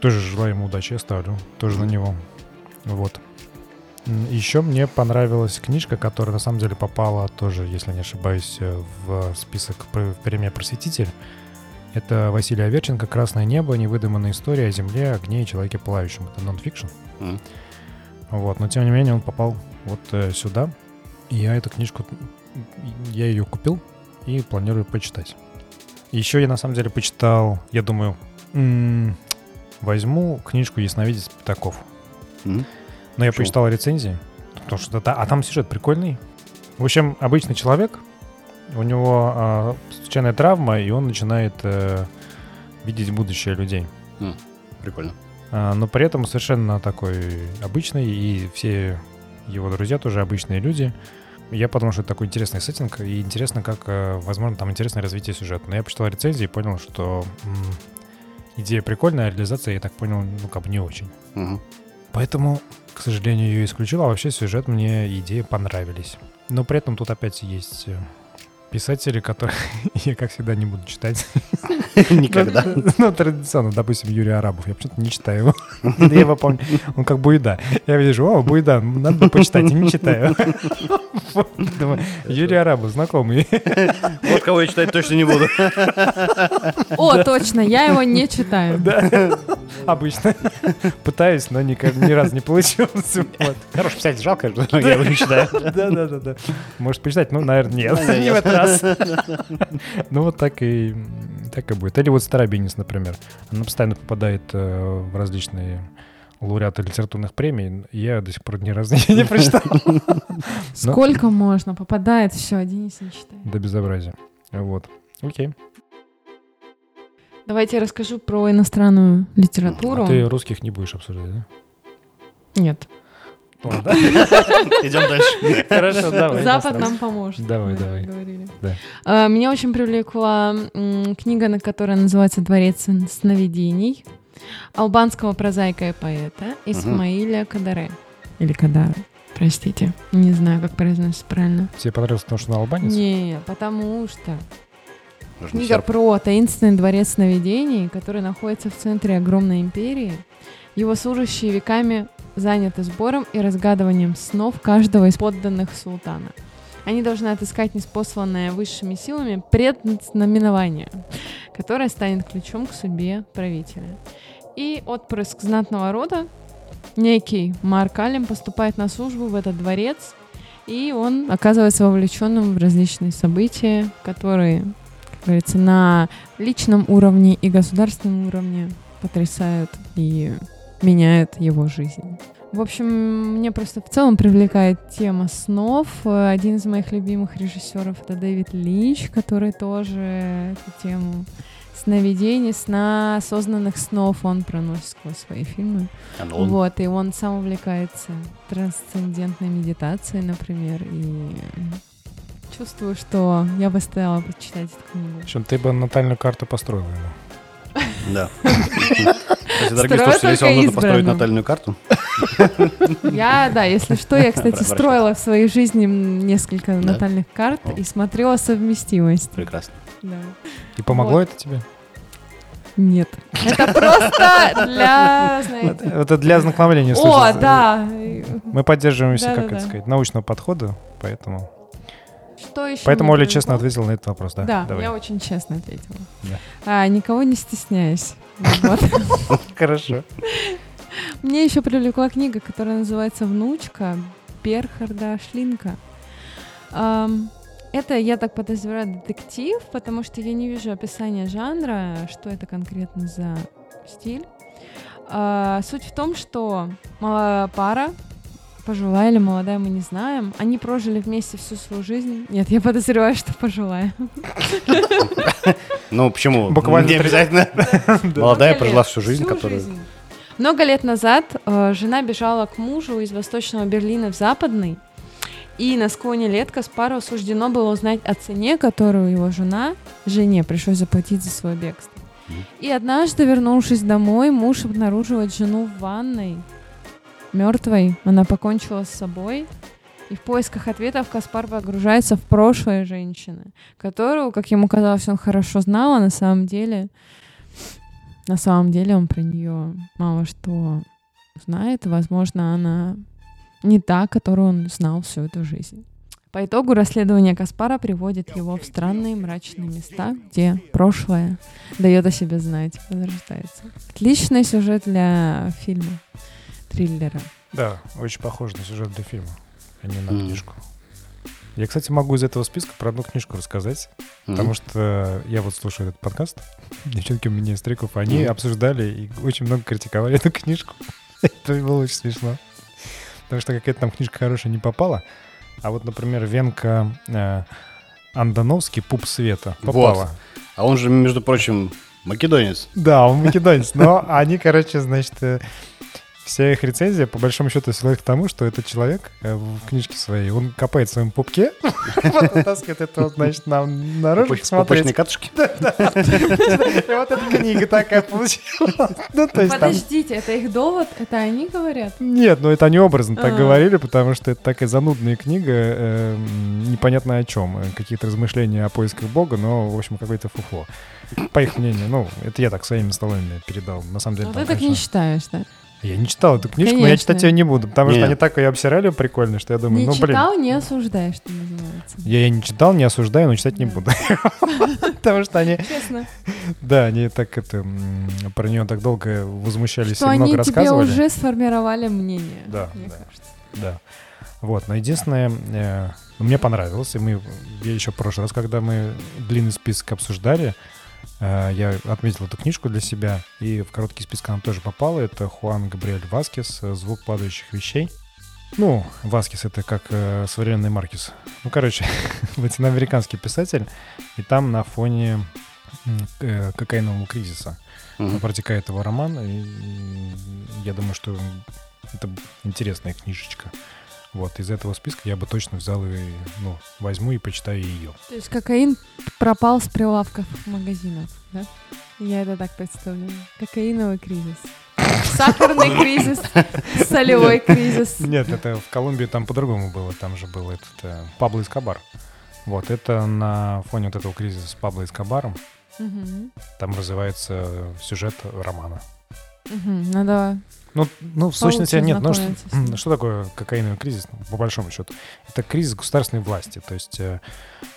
тоже желаю ему удачи, оставлю тоже на него. Вот. Еще мне понравилась книжка, которая на самом деле попала тоже, если не ошибаюсь, э, в список премия «Просветитель». Это Василий Аверченко «Красное небо. Невыдуманная история о земле, огне и человеке плавающем». Это нон-фикшн. Мгм. Вот, но тем не менее он попал вот э, сюда. И я эту книжку, я ее купил и планирую почитать. Еще я на самом деле почитал, я думаю, м, возьму книжку «Ясновидец Пятаков». Мгм. Но я Почему? почитал рецензии, потому что это, а там сюжет прикольный. В общем, обычный человек, у него а, случайная травма, и он начинает э, видеть будущее людей. Прикольно. А, но при этом совершенно такой обычный, и все его друзья тоже обычные люди. Я подумал, что это такой интересный сеттинг, и интересно, как, э, возможно, там интересное развитие сюжета. Но я почитал рецензии и понял, что м, идея прикольная, а реализация, я так понял, ну, как бы не очень. Мгм. Поэтому, к сожалению, ее исключил, а вообще сюжет мне идеи понравились. Но при этом тут опять есть э, писатели, которые я, как всегда, не буду читать. Никогда. Ну, традиционно, допустим, Юрий Арабов. Я почему-то не читаю его. Я его помню. Он как Буйда. Я вижу, о, Буйда, надо бы почитать, и не читаю. Юрий Арабов, знакомый. Вот кого я читать точно не буду. О, точно, я его не читаю. Да, обычно. Пытаюсь, но ни разу не получилось. Вот. Хороший писатель, жалко, что я его не читаю. Да, да, да, да. Может почитать? Ну, наверное, нет. Не в этот раз. Ну, вот так и так и будет. Или вот Старобинец, например. Она постоянно попадает э, в различные лауреаты литературных премий. Я до сих пор ни разу не прочитал. Сколько можно? Попадает, все, Денис не читает. До безобразия. Вот. Окей. Давайте я расскажу про иностранную литературу. А ты русских не будешь обсуждать, да? Нет. Идем дальше. Хорошо, давай. Запад нам поможет. Давай, давай. говорили. Да. А, Меня очень привлекла книга, на которая называется «Дворец сновидений» албанского прозаика и поэта Исмаиля Кадаре. Или Кадара. Простите. Не знаю, как произносится правильно. Тебе понравилось, потому что на албанец? Не, потому что Нужно Книга серп. про таинственный дворец сновидений, который находится в центре огромной империи. Его служащие веками заняты сбором и разгадыванием снов каждого из подданных султана. Они должны отыскать неспосланное высшими силами предзнаменование, которое станет ключом к судьбе правителя. И отпрыск знатного рода, некий Марк Аллем, поступает на службу в этот дворец, и он оказывается вовлеченным в различные события, которые как говорится, на личном уровне и государственном уровне потрясают и меняют его жизнь. В общем, мне просто в целом привлекает тема снов. Один из моих любимых режиссеров это Дэвид Линч, который тоже эту тему сновидений, сна, осознанных снов он проносит сквозь свои фильмы. А, ну он- Вот, и он сам увлекается трансцендентной медитацией, например, и чувствую, что я бы стала почитать эту книгу. В общем, ты бы натальную карту построил ему. Да. Кстати, дорогие слушатели, если вам нужно построить натальную карту, Я, да, если что, я, кстати, строила в своей жизни несколько Да? натальных карт О. и смотрела совместимость. прекрасно. Да. И помогло Вот. это тебе? Нет. Это просто для, знаете... Это для ознакомления. О, да. Мы поддерживаемся, как это сказать, научного подхода, поэтому... Что еще Поэтому Оля честно ответила на этот вопрос, да? Да, Давай. я очень честно ответила. Да. А, никого не стесняюсь. Хорошо. Мне еще привлекла книга, которая называется «Внучка» Перхарда Шлинка. Это, я так подозреваю, детектив, потому что я не вижу описания жанра, что это конкретно за стиль. А, суть в том, что пара, пожилая или молодая, мы не знаем, они прожили вместе всю свою жизнь. Нет, я подозреваю, что пожилая. Ну, почему? Буквально не обязательно. Молодая прожила всю жизнь, которую... Много лет назад э, жена бежала к мужу из восточного Берлина в западный, и на склоне лет Каспару суждено было узнать о цене, которую его жена, жене, пришлось заплатить за свое бегство. И однажды, вернувшись домой, муж обнаруживает жену в ванной, мертвой. Она покончила с собой. И в поисках ответов Каспар погружается в прошлое женщины, которую, как ему казалось, он хорошо знал, а на самом деле, на самом деле он про нее мало что знает. Возможно, она не та, которую он знал всю эту жизнь. По итогу расследование Каспара приводит его в странные мрачные места, где прошлое дает о себе знать, возрождается. Отличный сюжет для фильма, триллера. Да, очень похож на сюжет для фильма, а не на mm. книжку. Я, кстати, могу из этого списка про одну книжку рассказать, mm-hmm. потому что я вот слушаю этот подкаст, девчонки у меня из треков, они mm-hmm. обсуждали и очень много критиковали эту книжку. Это было очень смешно потому что какая-то там книжка хорошая не попала. А вот, например, Венка э, Андановский «Пуп света» попала. Вот. А он же, между прочим, македонец. Да, он македонец, но они, короче, значит, э, вся их рецензия, по большому счету, сводит к тому, что этот человек э, в книжке своей, он копает в своем пупке, вытаскивает это, значит, нам наружу посмотреть. катушки? И вот эта книга такая получилась. Ну, Подождите, это их довод? Это они говорят? Нет, ну это они образно так а. говорили, потому что это такая занудная книга, э, непонятно о чем. Какие-то размышления о поисках Бога, но, в общем, какое-то фуфло. По их мнению. Ну, это я так своими словами передал. На самом деле, Ну, ты так не считаешь, да? Я не читал эту книжку, Конечно. но я читать ее не буду, потому Нет. что они так ее обсирали прикольно, что я думаю, не ну, блин. Не читал, не осуждаешь, что называется. Я ее не читал, не осуждаю, но читать не буду. Потому что они... Честно. Да, они так это... Про нее так долго возмущались и много рассказывали. они тебе уже сформировали мнение, Да, да. Да. Вот, но единственное, э, мне понравилось, и мы, я еще в прошлый раз, когда мы длинный список обсуждали, я отметил эту книжку для себя, и в короткий список она тоже попала. Это Хуан Габриэль Васкес «Звук падающих вещей». Ну, Васкес — это как э, современный Маркис. Ну, короче, латиноамериканский писатель, и там на фоне э, кокаинового кризиса mm-hmm. протекает его роман, и, и я думаю, что это интересная книжечка. Вот, из этого списка я бы точно взял и, ну, возьму и почитаю ее. То есть кокаин пропал с прилавков магазинов, да? Я это так представляю. Кокаиновый кризис. Сахарный кризис, солевой кризис. Нет, это в Колумбии там по-другому было. Там же был этот э, Пабло Эскобар. Вот, это на фоне вот этого кризиса с Пабло Эскобаром. Угу. Там развивается сюжет романа. Угу, надо ну, ну в сущности, нет. Ну, что, что такое кокаиновый кризис, ну, по большому счету? Это кризис государственной власти. То есть э,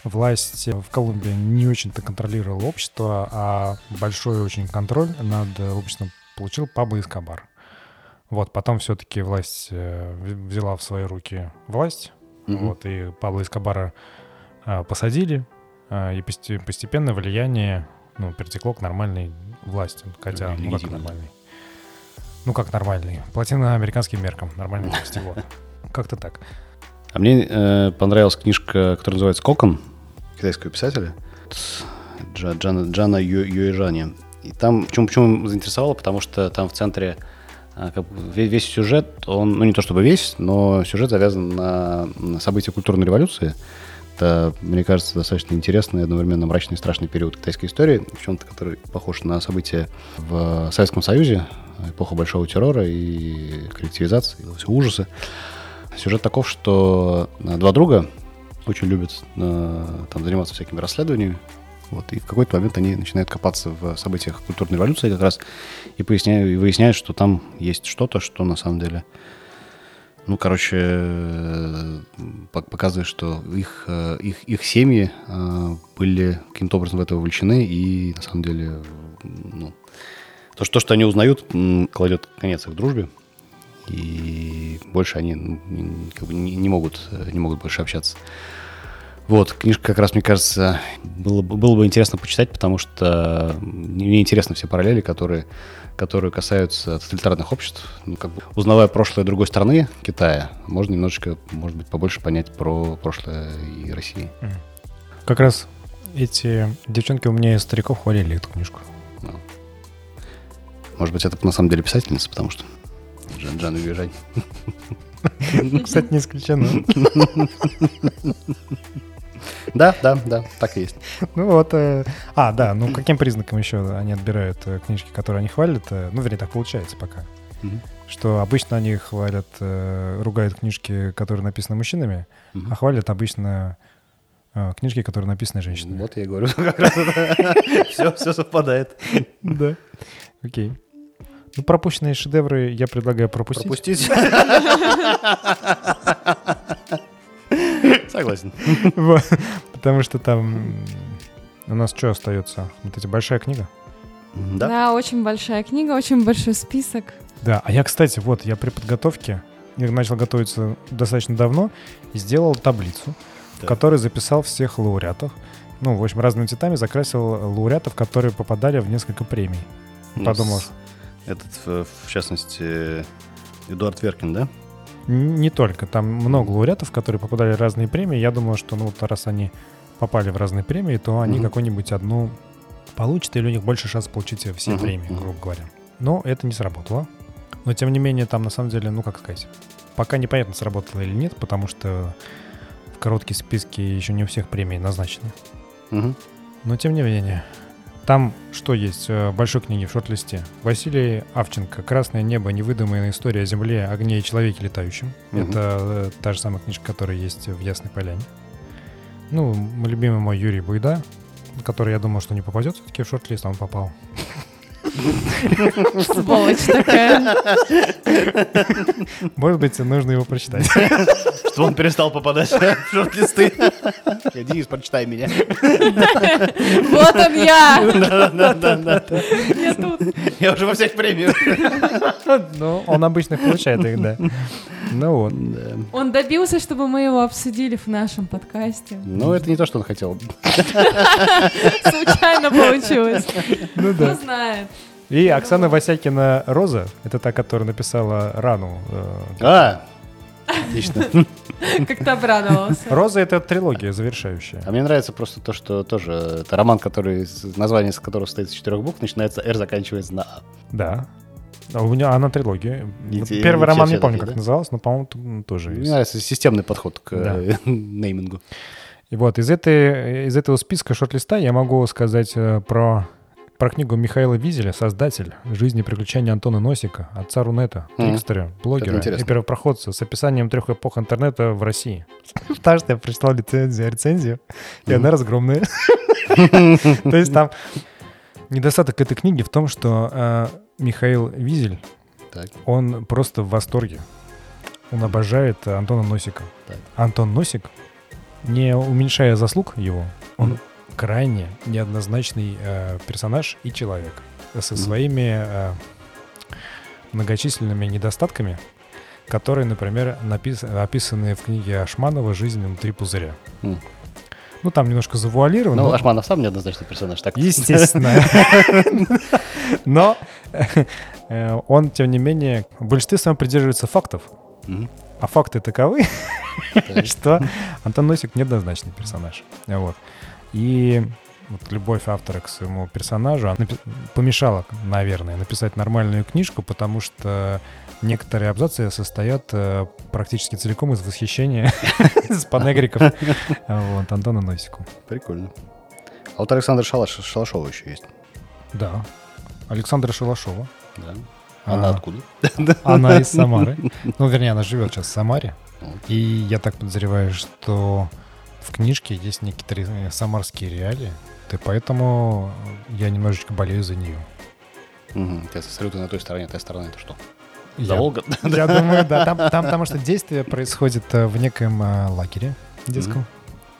власть в Колумбии не очень-то контролировала общество, а большой очень контроль над обществом получил Пабло Эскобар. Вот, потом все-таки власть э, взяла в свои руки власть, mm-hmm. вот, и Пабло Эскобара э, посадили, э, и постепенно влияние ну, перетекло к нормальной власти, хотя, ну, как нормальной. Ну, как нормальный. Латиноамериканским меркам. Нормальный. Вот. Как-то так. А мне э, понравилась книжка, которая называется «Кокон» китайского писателя Джа, Джана, Джана Ю, Юэжани. И там, почему, почему заинтересовало, потому что там в центре э, как бы весь, весь сюжет, он, ну не то чтобы весь, но сюжет завязан на, на события культурной революции. Это, мне кажется, достаточно интересный и одновременно мрачный и страшный период китайской истории, в чем-то, который похож на события в Советском Союзе, эпоха большого террора и коллективизации, и все ужасы. Сюжет таков, что два друга очень любят э, там, заниматься всякими расследованиями, Вот, и в какой-то момент они начинают копаться в событиях культурной революции как раз и, поясняют, и выясняют, что там есть что-то, что на самом деле, ну, короче, э, показывает, что их, э, их, их семьи э, были каким-то образом в это вовлечены, и на самом деле, ну, то, что, то, что они узнают, кладет конец их дружбе, и больше они как бы, не, не, могут, не могут больше общаться. Вот, книжка как раз, мне кажется, было, было бы интересно почитать, потому что мне интересны все параллели, которые, которые касаются тоталитарных обществ. Ну, как бы, узнавая прошлое другой страны, Китая, можно немножечко, может быть, побольше понять про прошлое и России. Как раз эти девчонки у меня из стариков хвалили эту книжку. Ну. Может быть, это на самом деле писательница, потому что Жан, Жан Вижань. Кстати, не исключено. Да, да, да, так и есть. Ну вот, э, а, да, ну каким признаком еще они отбирают э, книжки, которые они хвалят? Э, ну, вернее, так получается пока. Что обычно они хвалят, ругают книжки, которые написаны мужчинами, а хвалят обычно книжки, которые написаны женщинами. Вот я говорю, как раз все, все совпадает. Да. Окей. Ну, пропущенные шедевры я предлагаю пропустить. Пропустить. Согласен. Потому что там у нас что остается? Вот эти большая книга? Да. Да, очень большая книга, очень большой список. Да, а я, кстати, вот, я при подготовке, я начал готовиться достаточно давно, и сделал таблицу, в которой записал всех лауреатов. Ну, в общем, разными цветами закрасил лауреатов, которые попадали в несколько премий. Ну, Подумал. Этот, в частности, Эдуард Веркин, да? Не только. Там много лауреатов, которые попадали в разные премии. Я думаю, что ну, вот раз они попали в разные премии, то они угу. какую-нибудь одну получат, или у них больше шанс получить все угу. премии, грубо говоря. Но это не сработало. Но тем не менее, там на самом деле, ну как сказать, пока непонятно, сработало или нет, потому что в короткие списки еще не у всех премий назначены. Угу. Но тем не менее, там что есть в большой книге в шорт-листе? Василий Авченко «Красное небо. Невыдуманная история о Земле, огне и человеке летающем». Угу. Это э, та же самая книжка, которая есть в Ясной Поляне. Ну, любимый мой Юрий Буйда, который, я думал, что не попадет все-таки в шорт-лист, а он попал. Сволочь такая. Может быть, нужно его прочитать. Что он перестал попадать в шорт-листы. Денис, прочитай меня. Вот он я. Я тут. Я уже во всех премиях. Ну, он обычно получает их, да. Ну вот. Он добился, чтобы мы его обсудили в нашем подкасте. Ну, это не то, что он хотел. Случайно получилось. Ну да. Кто знает. И Оксана Васякина Роза, это та, которая написала рану. Э, а, Отлично. Как ты обрадовался. Роза — это трилогия завершающая. А мне нравится просто то, что тоже это роман, который, название с которого состоит из четырех букв, начинается «Р», заканчивается на «А». Да. А у меня она трилогия. И Первый роман не помню, как да? назывался, но, по-моему, тоже Мне есть. нравится системный подход к да. неймингу. И вот из, этой, из этого списка шорт-листа я могу сказать э, про про книгу Михаила Визеля, создатель «Жизни и приключения Антона Носика», отца Рунета, трикстера, mm-hmm. блогера и первопроходца с описанием трех эпох интернета в России. Потому что я прочитал лицензию, рецензию, и она разгромная. То есть там недостаток этой книги в том, что э, Михаил Визель, он просто в восторге. Он обожает Антона Носика. Антон Носик, не уменьшая заслуг его, он крайне неоднозначный э, персонаж и человек со своими э, многочисленными недостатками, которые, например, напис... описаны в книге Ашманова «Жизнь внутри пузыря». Mm. Ну, там немножко завуалировано. Ну, но... Ашманов сам неоднозначный персонаж, так? Естественно. Но э, он, тем не менее, в большинстве своем придерживается фактов. А факты таковы, что Антон Носик неоднозначный персонаж. Вот. И вот любовь автора к своему персонажу помешала, наверное, написать нормальную книжку, потому что некоторые абзацы состоят э, практически целиком из восхищения с панегриков вот, Антона Носику. Прикольно. А вот Александра Шалаш, Шалашова еще есть. Да. Александра Шалашова. Да. Она а, откуда? Она из Самары. Ну, вернее, она живет сейчас в Самаре. И я так подозреваю, что в книжке есть некоторые самарские реалии, и поэтому я немножечко болею за нее. Угу. Я ты на той стороне, та сторона это что? За Волга? Я думаю, да. Там, там потому что действие происходит э, в некоем э, лагере детском.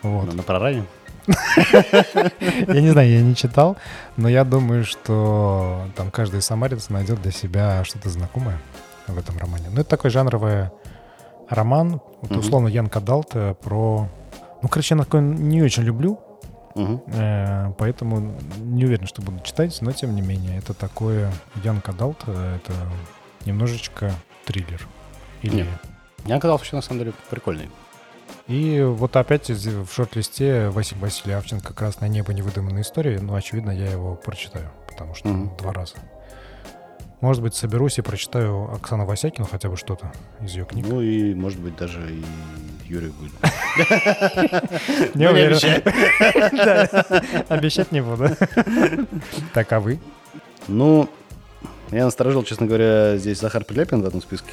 Вот. На, на проране? Я не знаю, я не читал, но я думаю, что там каждый самарец найдет для себя что-то знакомое в этом романе. Ну, это такой жанровый роман, вот, условно, young adult про... Ну, короче, я такой не очень люблю, Угу. Э, поэтому не уверен, что буду читать, но тем не менее, это такое Ян Кадалт, это немножечко триллер. Или... Нет. Young adult вообще на самом деле прикольный. И вот опять в шорт-листе Василий Василий Авченко «Красное небо. Невыдуманные истории». Ну, очевидно, я его прочитаю, потому что mm-hmm. два раза. Может быть, соберусь и прочитаю Оксану Васякину хотя бы что-то из ее книг. Ну и, может быть, даже и Юрий будет. Не уверен. Обещать не буду. Так, а вы? Ну, я насторожил, честно говоря, здесь Захар Прилепин в этом списке.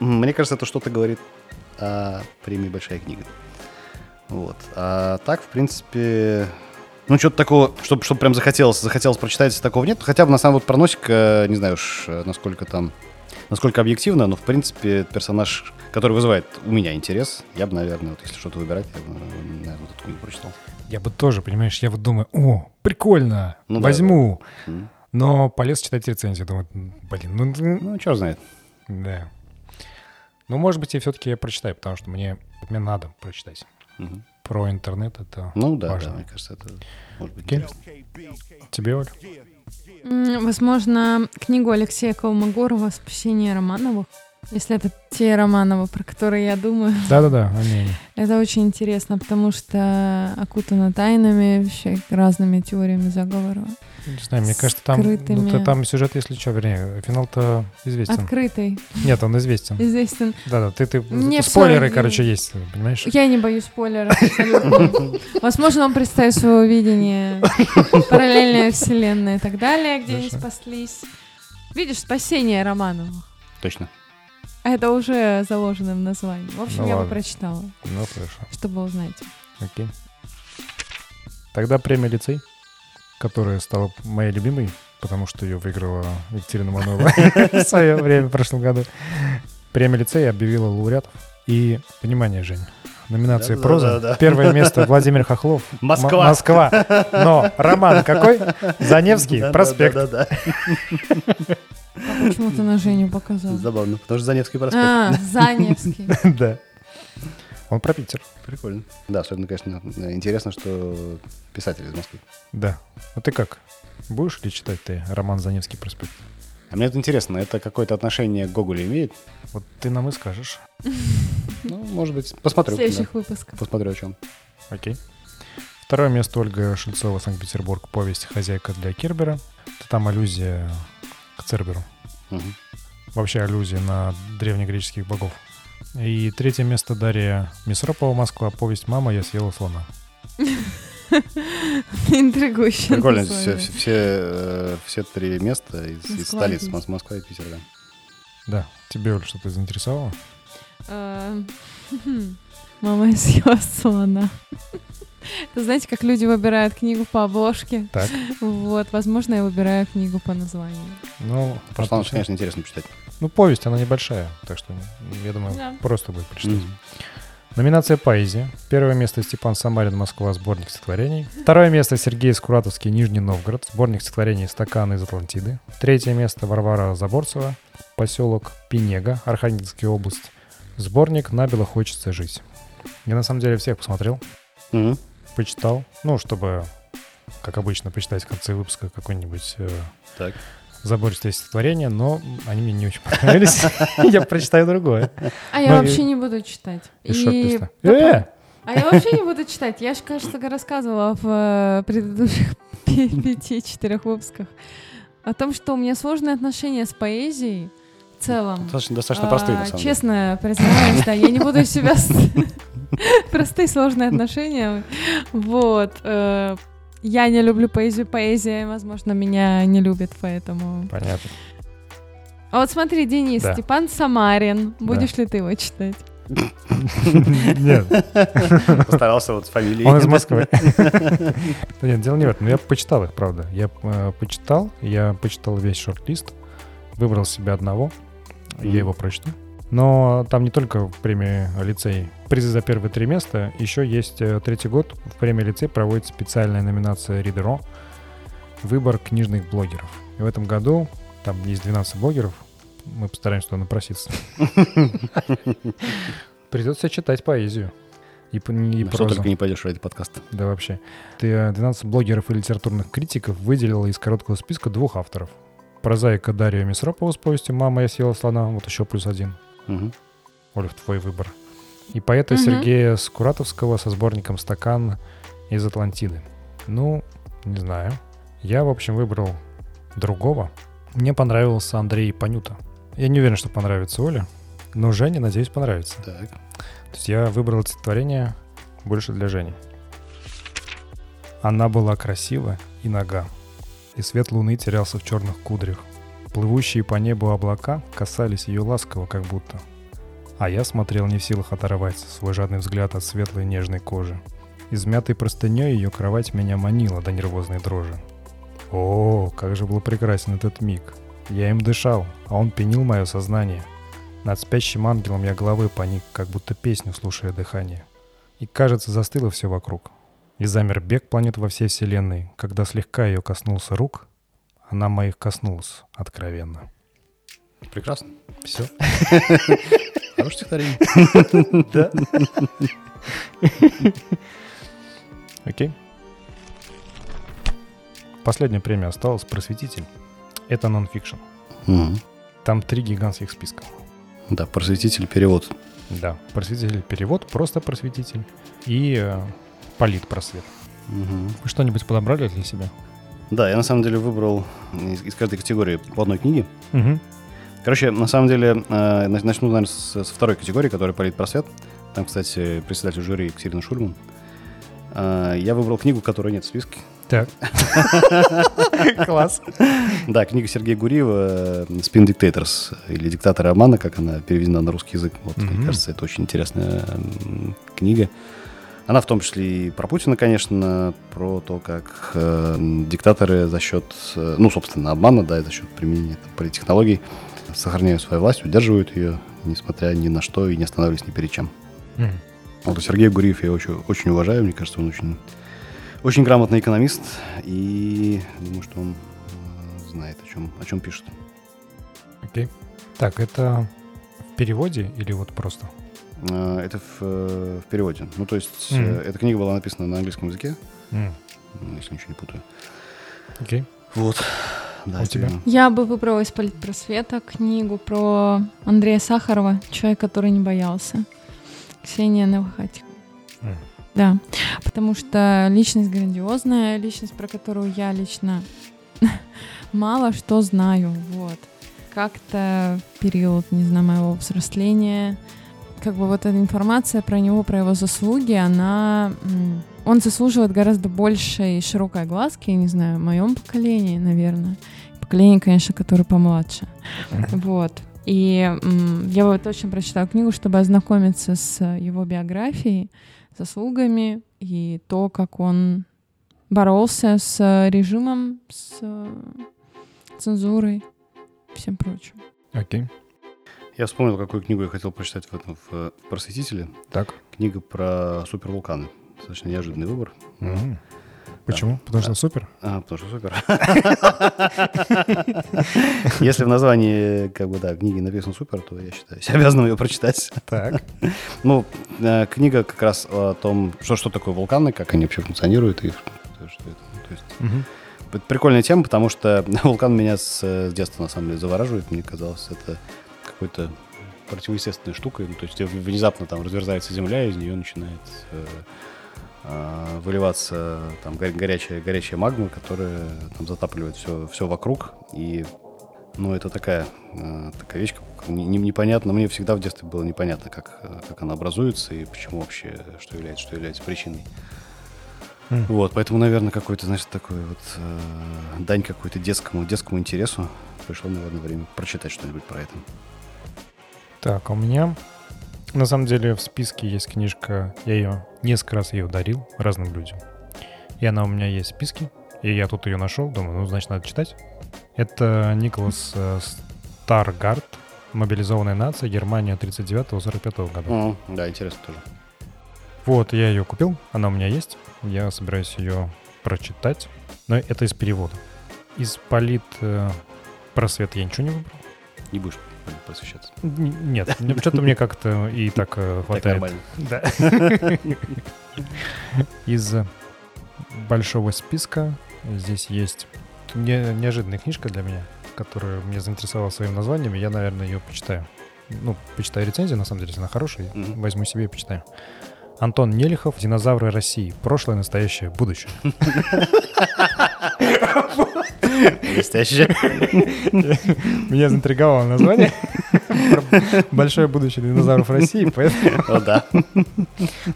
Мне кажется, это что-то говорит о премии «Большая книга». Вот. А так, в принципе, ну, что-то такого, чтобы, чтобы прям захотелось, захотелось прочитать, такого нет. Хотя бы, на самом деле, вот про Носика, не знаю уж, насколько там, насколько объективно, но, в принципе, персонаж, который вызывает у меня интерес, я бы, наверное, вот если что-то выбирать, я бы, наверное, вот эту книгу прочитал. Я бы тоже, понимаешь, я вот думаю, о, прикольно, ну, возьму. Да, да. Но полез читать рецензию, думаю, блин, ну... Ну, что знает. Да. Ну, может быть, я все-таки прочитаю, потому что мне, мне надо прочитать. Угу про интернет это Ну да, важно. да, мне кажется, это может быть okay. интересно. Тебе, Оль? Возможно, книгу Алексея Колмогорова «Спасение Романовых». Если это те Романовы, про которые я думаю. Да-да-да, они. Это очень интересно, потому что окутано тайнами, вообще разными теориями заговора. Не знаю, мне кажется, там, ну, там сюжет, если что, вернее, финал-то известен. Открытый. Нет, он известен. Известен. Да-да, ты, ты Мне спойлеры, короче, есть, понимаешь? Я не боюсь спойлеров абсолютно. Возможно, он представит свое видение, параллельная вселенная и так далее, где они спаслись. Видишь, спасение Романовых. Точно. А это уже заложено в названии. В общем, ну, я ладно. бы прочитала. Ну, хорошо. Чтобы узнать. Окей. Тогда премия лицей которая стала моей любимой, потому что ее выиграла Екатерина Мануева в свое время, в прошлом году. Премия лицея объявила лауреатов. И, понимание, Жень, номинации да, проза. Да, да, да. Первое место Владимир Хохлов. Москва. М- Москва. Но роман какой? Заневский, проспект. Да, да, да, А почему ты на Женю показал? Забавно, потому что Заневский проспект. А, Заневский. Да. Он про Питер. Прикольно. Да, особенно, конечно, интересно, что писатель из Москвы. Да. А ты как? Будешь ли читать ты роман «Заневский проспект»? А мне это интересно, это какое-то отношение к Гоголю имеет? Вот ты нам и скажешь. Ну, может быть, посмотрю. В следующих да. выпусках. Посмотрю, о чем. Окей. Второе место Ольга Шельцова, Санкт-Петербург, повесть «Хозяйка для Кербера». Это там аллюзия к Церберу. Угу. Вообще аллюзия на древнегреческих богов. И третье место Дарья Мисропова, Москва. Повесть «Мама, я съела слона». Интригующе. Прикольно, все, все, все, э, все три места из, из столиц, Москва и Питер, да. Да. Тебе, Оль, что-то заинтересовало? Э, Мама, я съела слона. Знаете, как люди выбирают книгу по обложке? Так. Вот, возможно, я выбираю книгу по названию. Ну, просто, конечно, интересно почитать. Ну, повесть, она небольшая, так что, я думаю, да. просто будет прочитать. Mm-hmm. Номинация «Поэзия». Первое место Степан Самарин, Москва, сборник стихотворений. Второе место Сергей Скуратовский, Нижний Новгород, сборник стихотворений «Стакан из Атлантиды». Третье место Варвара Заборцева, поселок Пинега, Архангельская область. Сборник «Набело хочется жить». Я на самом деле всех посмотрел, mm-hmm. Почитал, ну, чтобы, как обычно, почитать в конце выпуска какой-нибудь э, так забористое стихотворение, но они мне не очень понравились. Я прочитаю другое. А я вообще не буду читать. И э! А я вообще не буду читать. Я же, кажется, рассказывала в э, предыдущих пяти-четырех выпусках о том, что у меня сложные отношения с поэзией в целом. Достаточно, достаточно простые, на самом деле. Честно признаюсь, да, я не буду себя... Простые сложные отношения. Вот. Э, я не люблю поэзию, поэзия, возможно, меня не любит, поэтому... Понятно. А вот смотри, Денис, да. Степан Самарин. Будешь да. ли ты его читать? Нет. Постарался вот с фамилией. Он из Москвы. Нет, дело не в этом. Я почитал их, правда. Я э, почитал, я почитал весь шорт-лист, выбрал себе одного, я его прочту. Но там не только премии лицей призы за первые три места, еще есть э, третий год. В премии лицей проводится специальная номинация Ридеро выбор книжных блогеров. И в этом году там есть 12 блогеров, мы постараемся туда напроситься. Придется читать поэзию. И, и что только не пойдешь ради подкаста. Да, вообще. Ты 12 блогеров и литературных критиков выделила из короткого списка двух авторов. Прозаика Дарья Месропова с повестью «Мама, я съела слона», вот еще плюс один. Угу. Олив, твой выбор. И поэта Мгм. Сергея Скуратовского со сборником «Стакан» из Атлантиды. Ну, не знаю. Я, в общем, выбрал другого. Мне понравился Андрей Панюта. Я не уверен, что понравится Оле, но Жене, надеюсь, понравится. Так. То есть я выбрал стихотворение больше для Жени. Она была красива и нога, и свет луны терялся в черных кудрях. Плывущие по небу облака касались ее ласково, как будто. А я смотрел не в силах оторвать свой жадный взгляд от светлой нежной кожи. Измятой простыней ее кровать меня манила до нервозной дрожи. О, как же был прекрасен этот миг. Я им дышал, а он пенил мое сознание. Над спящим ангелом я головой поник, как будто песню, слушая дыхание. И, кажется, застыло все вокруг. И замер бег планет во всей вселенной, когда слегка ее коснулся рук, она моих коснулась откровенно. Прекрасно. Все. Хорошее стихотворение. Да. Окей. Последняя премия осталась «Просветитель». Это нон-фикшн. Там три гигантских списка. Да, просветитель перевод. Да, просветитель перевод, просто просветитель и э, политпросвет. Мгм. Вы что-нибудь подобрали для себя? Да, я на самом деле выбрал из, из каждой категории по одной книге. Угу. Короче, на самом деле, э, нач- начну, наверное, с- со второй категории, которая политпросвет. Там, кстати, председатель жюри Екатерина Шульман. Э, Я выбрал книгу, которой нет в списке. Так. Класс. Да, книга Сергея Гуриева «Spin Dictators» или «Диктаторы обмана», как она переведена на русский язык. Вот, мне кажется, это очень интересная книга. Она в том числе и про Путина, конечно, про то, как э, диктаторы за счет, э, ну, собственно, обмана, да, и за счет применения там, политтехнологий сохраняют свою власть, удерживают ее, несмотря ни на что, и не останавливаясь ни перед чем. Мгм. Вот Сергей Гуриев я очень, очень уважаю, мне кажется, он очень, очень грамотный экономист, и думаю, что он э, знает, о чем, о чем пишет. Окей. Так, это в переводе или вот просто? Э, Это в, э, в переводе. Ну, то есть, Мгм. эта книга была написана на английском языке, ну, если ничего не путаю. Окей. Вот. Да, А у тебя? я. Бы выбрала из политпросвета книгу про Андрея Сахарова, человек, который не боялся. Ксения Новохатик. М. Да, потому что личность грандиозная, личность, про которую я лично мало что знаю, вот. Как-то в период, не знаю, моего взросления, как бы вот эта информация про него, про его заслуги, она... Он заслуживает гораздо большей широкой огласки, я не знаю, в моем поколении, наверное. Поколение, конечно, которое помладше. Вот. И я вот точно прочитала книгу, чтобы ознакомиться с его биографией, заслугами и то, как он боролся с режимом, с цензурой, всем прочим. Окей. Я вспомнил, какую книгу я хотел прочитать в этом в, э, «Просветителе». Так. Книга про супервулканы. Достаточно неожиданный выбор. М. Почему? Потому что супер? А, потому что супер. Если в названии, как бы, да, книги написано супер, то я считаю себя обязанным ее прочитать. Так. Ну, э, книга как раз о том, что, что такое вулканы, как они вообще функционируют и что это. То есть, это прикольная тема, потому что вулкан меня с, с детства, на самом деле, завораживает. Мне казалось, это какой-то противоестественной штукой. Ну, то есть внезапно там разверзается земля, и из нее начинает э, э, выливаться там го- горячая, горячая магма, которая там затапливает все, все вокруг. И ну, это такая, э, такая вещь, не- не- непонятно. Мне всегда в детстве было непонятно, как, э, как она образуется и почему вообще, что является, что является причиной. М. Вот, поэтому, наверное, какой-то, значит, такой вот э, дань какой-то детскому, детскому интересу. Пришло, наверное, время прочитать что-нибудь про это. Так, а у меня На самом деле в списке есть книжка, я ее несколько раз ее дарил разным людям. И она у меня есть в списке, и я тут ее нашел, думаю, ну, значит, надо читать. Это Николас э, Старгард, «Мобилизованная нация. Германия 39-45 года». М, Да, интересно тоже. Вот, я ее купил, она у меня есть. Я собираюсь ее прочитать. Но это из перевода. Из полит просвет я ничего не выбрал. Не будешь просвещаться. Нет, что-то мне как-то и так э, Так хватает. нормально. Да. Из большого списка здесь есть не- неожиданная книжка для меня, которая меня заинтересовала своим названием, и я, наверное, ее почитаю. Ну, почитаю рецензию, на самом деле, если она хорошая, возьму себе и почитаю. Антон Нелихов «Динозавры России. Прошлое, настоящее, будущее». Блестяще. Меня заинтриговало название. Большое будущее динозавров России, поэтому... Да. Ну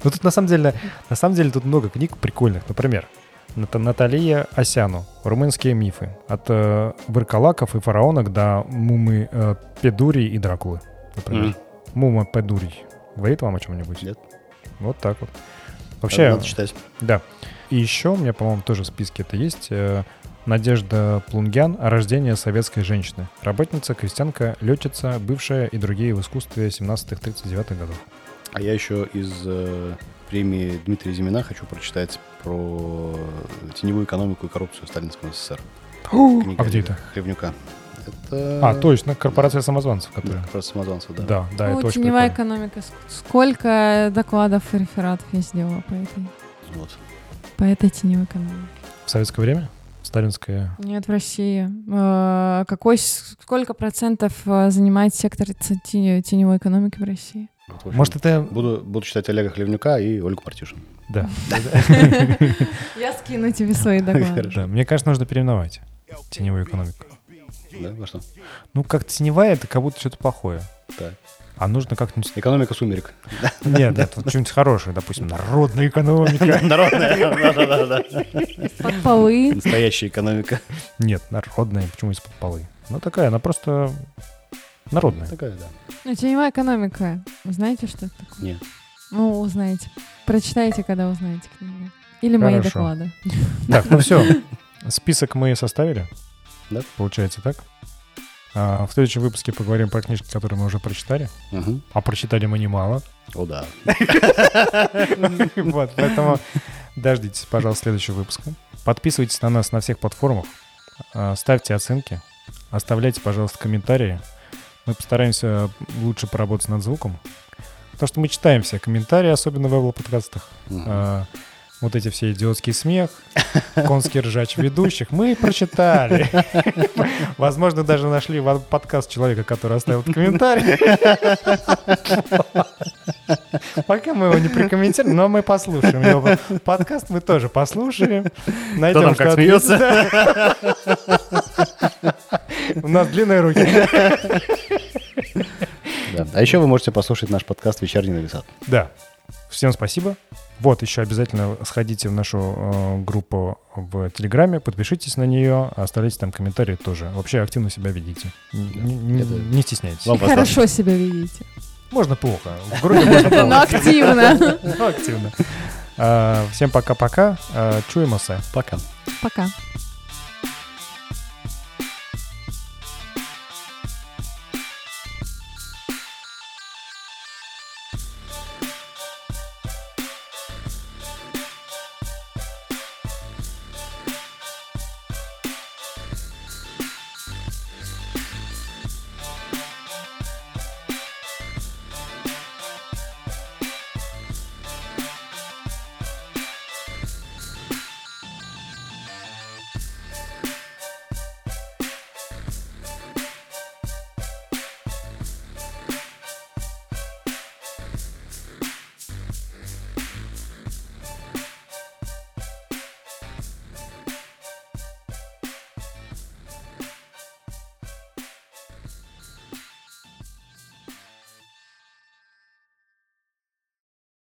тут на самом деле, на самом деле тут много книг прикольных. Например, Ната- Наталья Осяну «Румынские мифы». От э, выркалаков и фараонок до мумы э, Педурии и Дракулы. Например. Мгм. Мума Педурий. Говорит вам о чем-нибудь? Нет. Вот так вот. Вообще, Надо читать. да. И еще у меня, по-моему, тоже в списке это есть. э, Надежда Плунгян о рождении советской женщины. Работница, крестьянка, летчица, бывшая и другие в искусстве 17-39 годов. А я еще из э, премии Дмитрия Зимина хочу прочитать про теневую экономику и коррупцию в Сталинском СССР. Книга А где это? Хлевнюка. Это... А, точно, корпорация самозванцев, Да, которая... как раз самозванцев, да. Да, да, О, это очень теневая прикольно. экономика. Ск- Сколько докладов и рефератов я сделала по этой, Вот. по этой теневой экономике? В советское время? Сталинское... Нет, в России. Э, Какой, сколько процентов э, занимает сектор теневой экономики в России? Вот, в общем, Может, это... Буду, буду читать Олега Хлевнюка и Ольгу Партишину. Да. Я скину тебе свои доклады. Мне кажется, нужно переименовать теневую экономику. Да, во что? Ну, как теневая, это как будто что-то плохое. Так. А нужно как-нибудь... Экономика сумерек. Нет, это вот что-нибудь хорошее, допустим, народная экономика. Народная. Да-да-да. Под полы. Настоящая экономика. Нет, народная, почему из-под полы? Ну, такая, она просто народная. Такая, да. Ну, теневая экономика. Вы знаете, что это такое? Нет. Ну, узнаете. Прочитайте, когда узнаете книгу. Или мои Хорошо. доклады. Так, ну все. Список мы составили. Да. Получается так. А, в следующем выпуске поговорим про книжки, которые мы уже прочитали. Мгм. А прочитали мы немало. О, да. Вот, поэтому дождитесь, пожалуйста, следующего выпуска. Подписывайтесь на нас на всех платформах, а, ставьте оценки, оставляйте, пожалуйста, комментарии. Мы постараемся лучше поработать над звуком. Потому что мы читаем все комментарии, особенно в Apple подкастах. Мгм. Вот эти все идиотский смех, конский ржач ведущих, мы прочитали. Возможно, даже нашли в подкаст человека, который оставил комментарий. Пока мы его не прокомментируем, но мы послушаем его. Подкаст мы тоже послушаем. Найдем, там как смеется? У нас длинные руки. Да. А еще вы можете послушать наш подкаст «Вечерний нависат». Да. Всем спасибо. Вот, еще обязательно сходите в нашу э, группу в Телеграме, подпишитесь на нее, оставляйте там комментарии тоже. Вообще активно себя ведите. Н- Это- не стесняйтесь. Вам хорошо себя ведите. Можно плохо. В группе можно Но плохо. активно. Но активно. А, Всем пока-пока. А, Чуемся. Пока. Пока.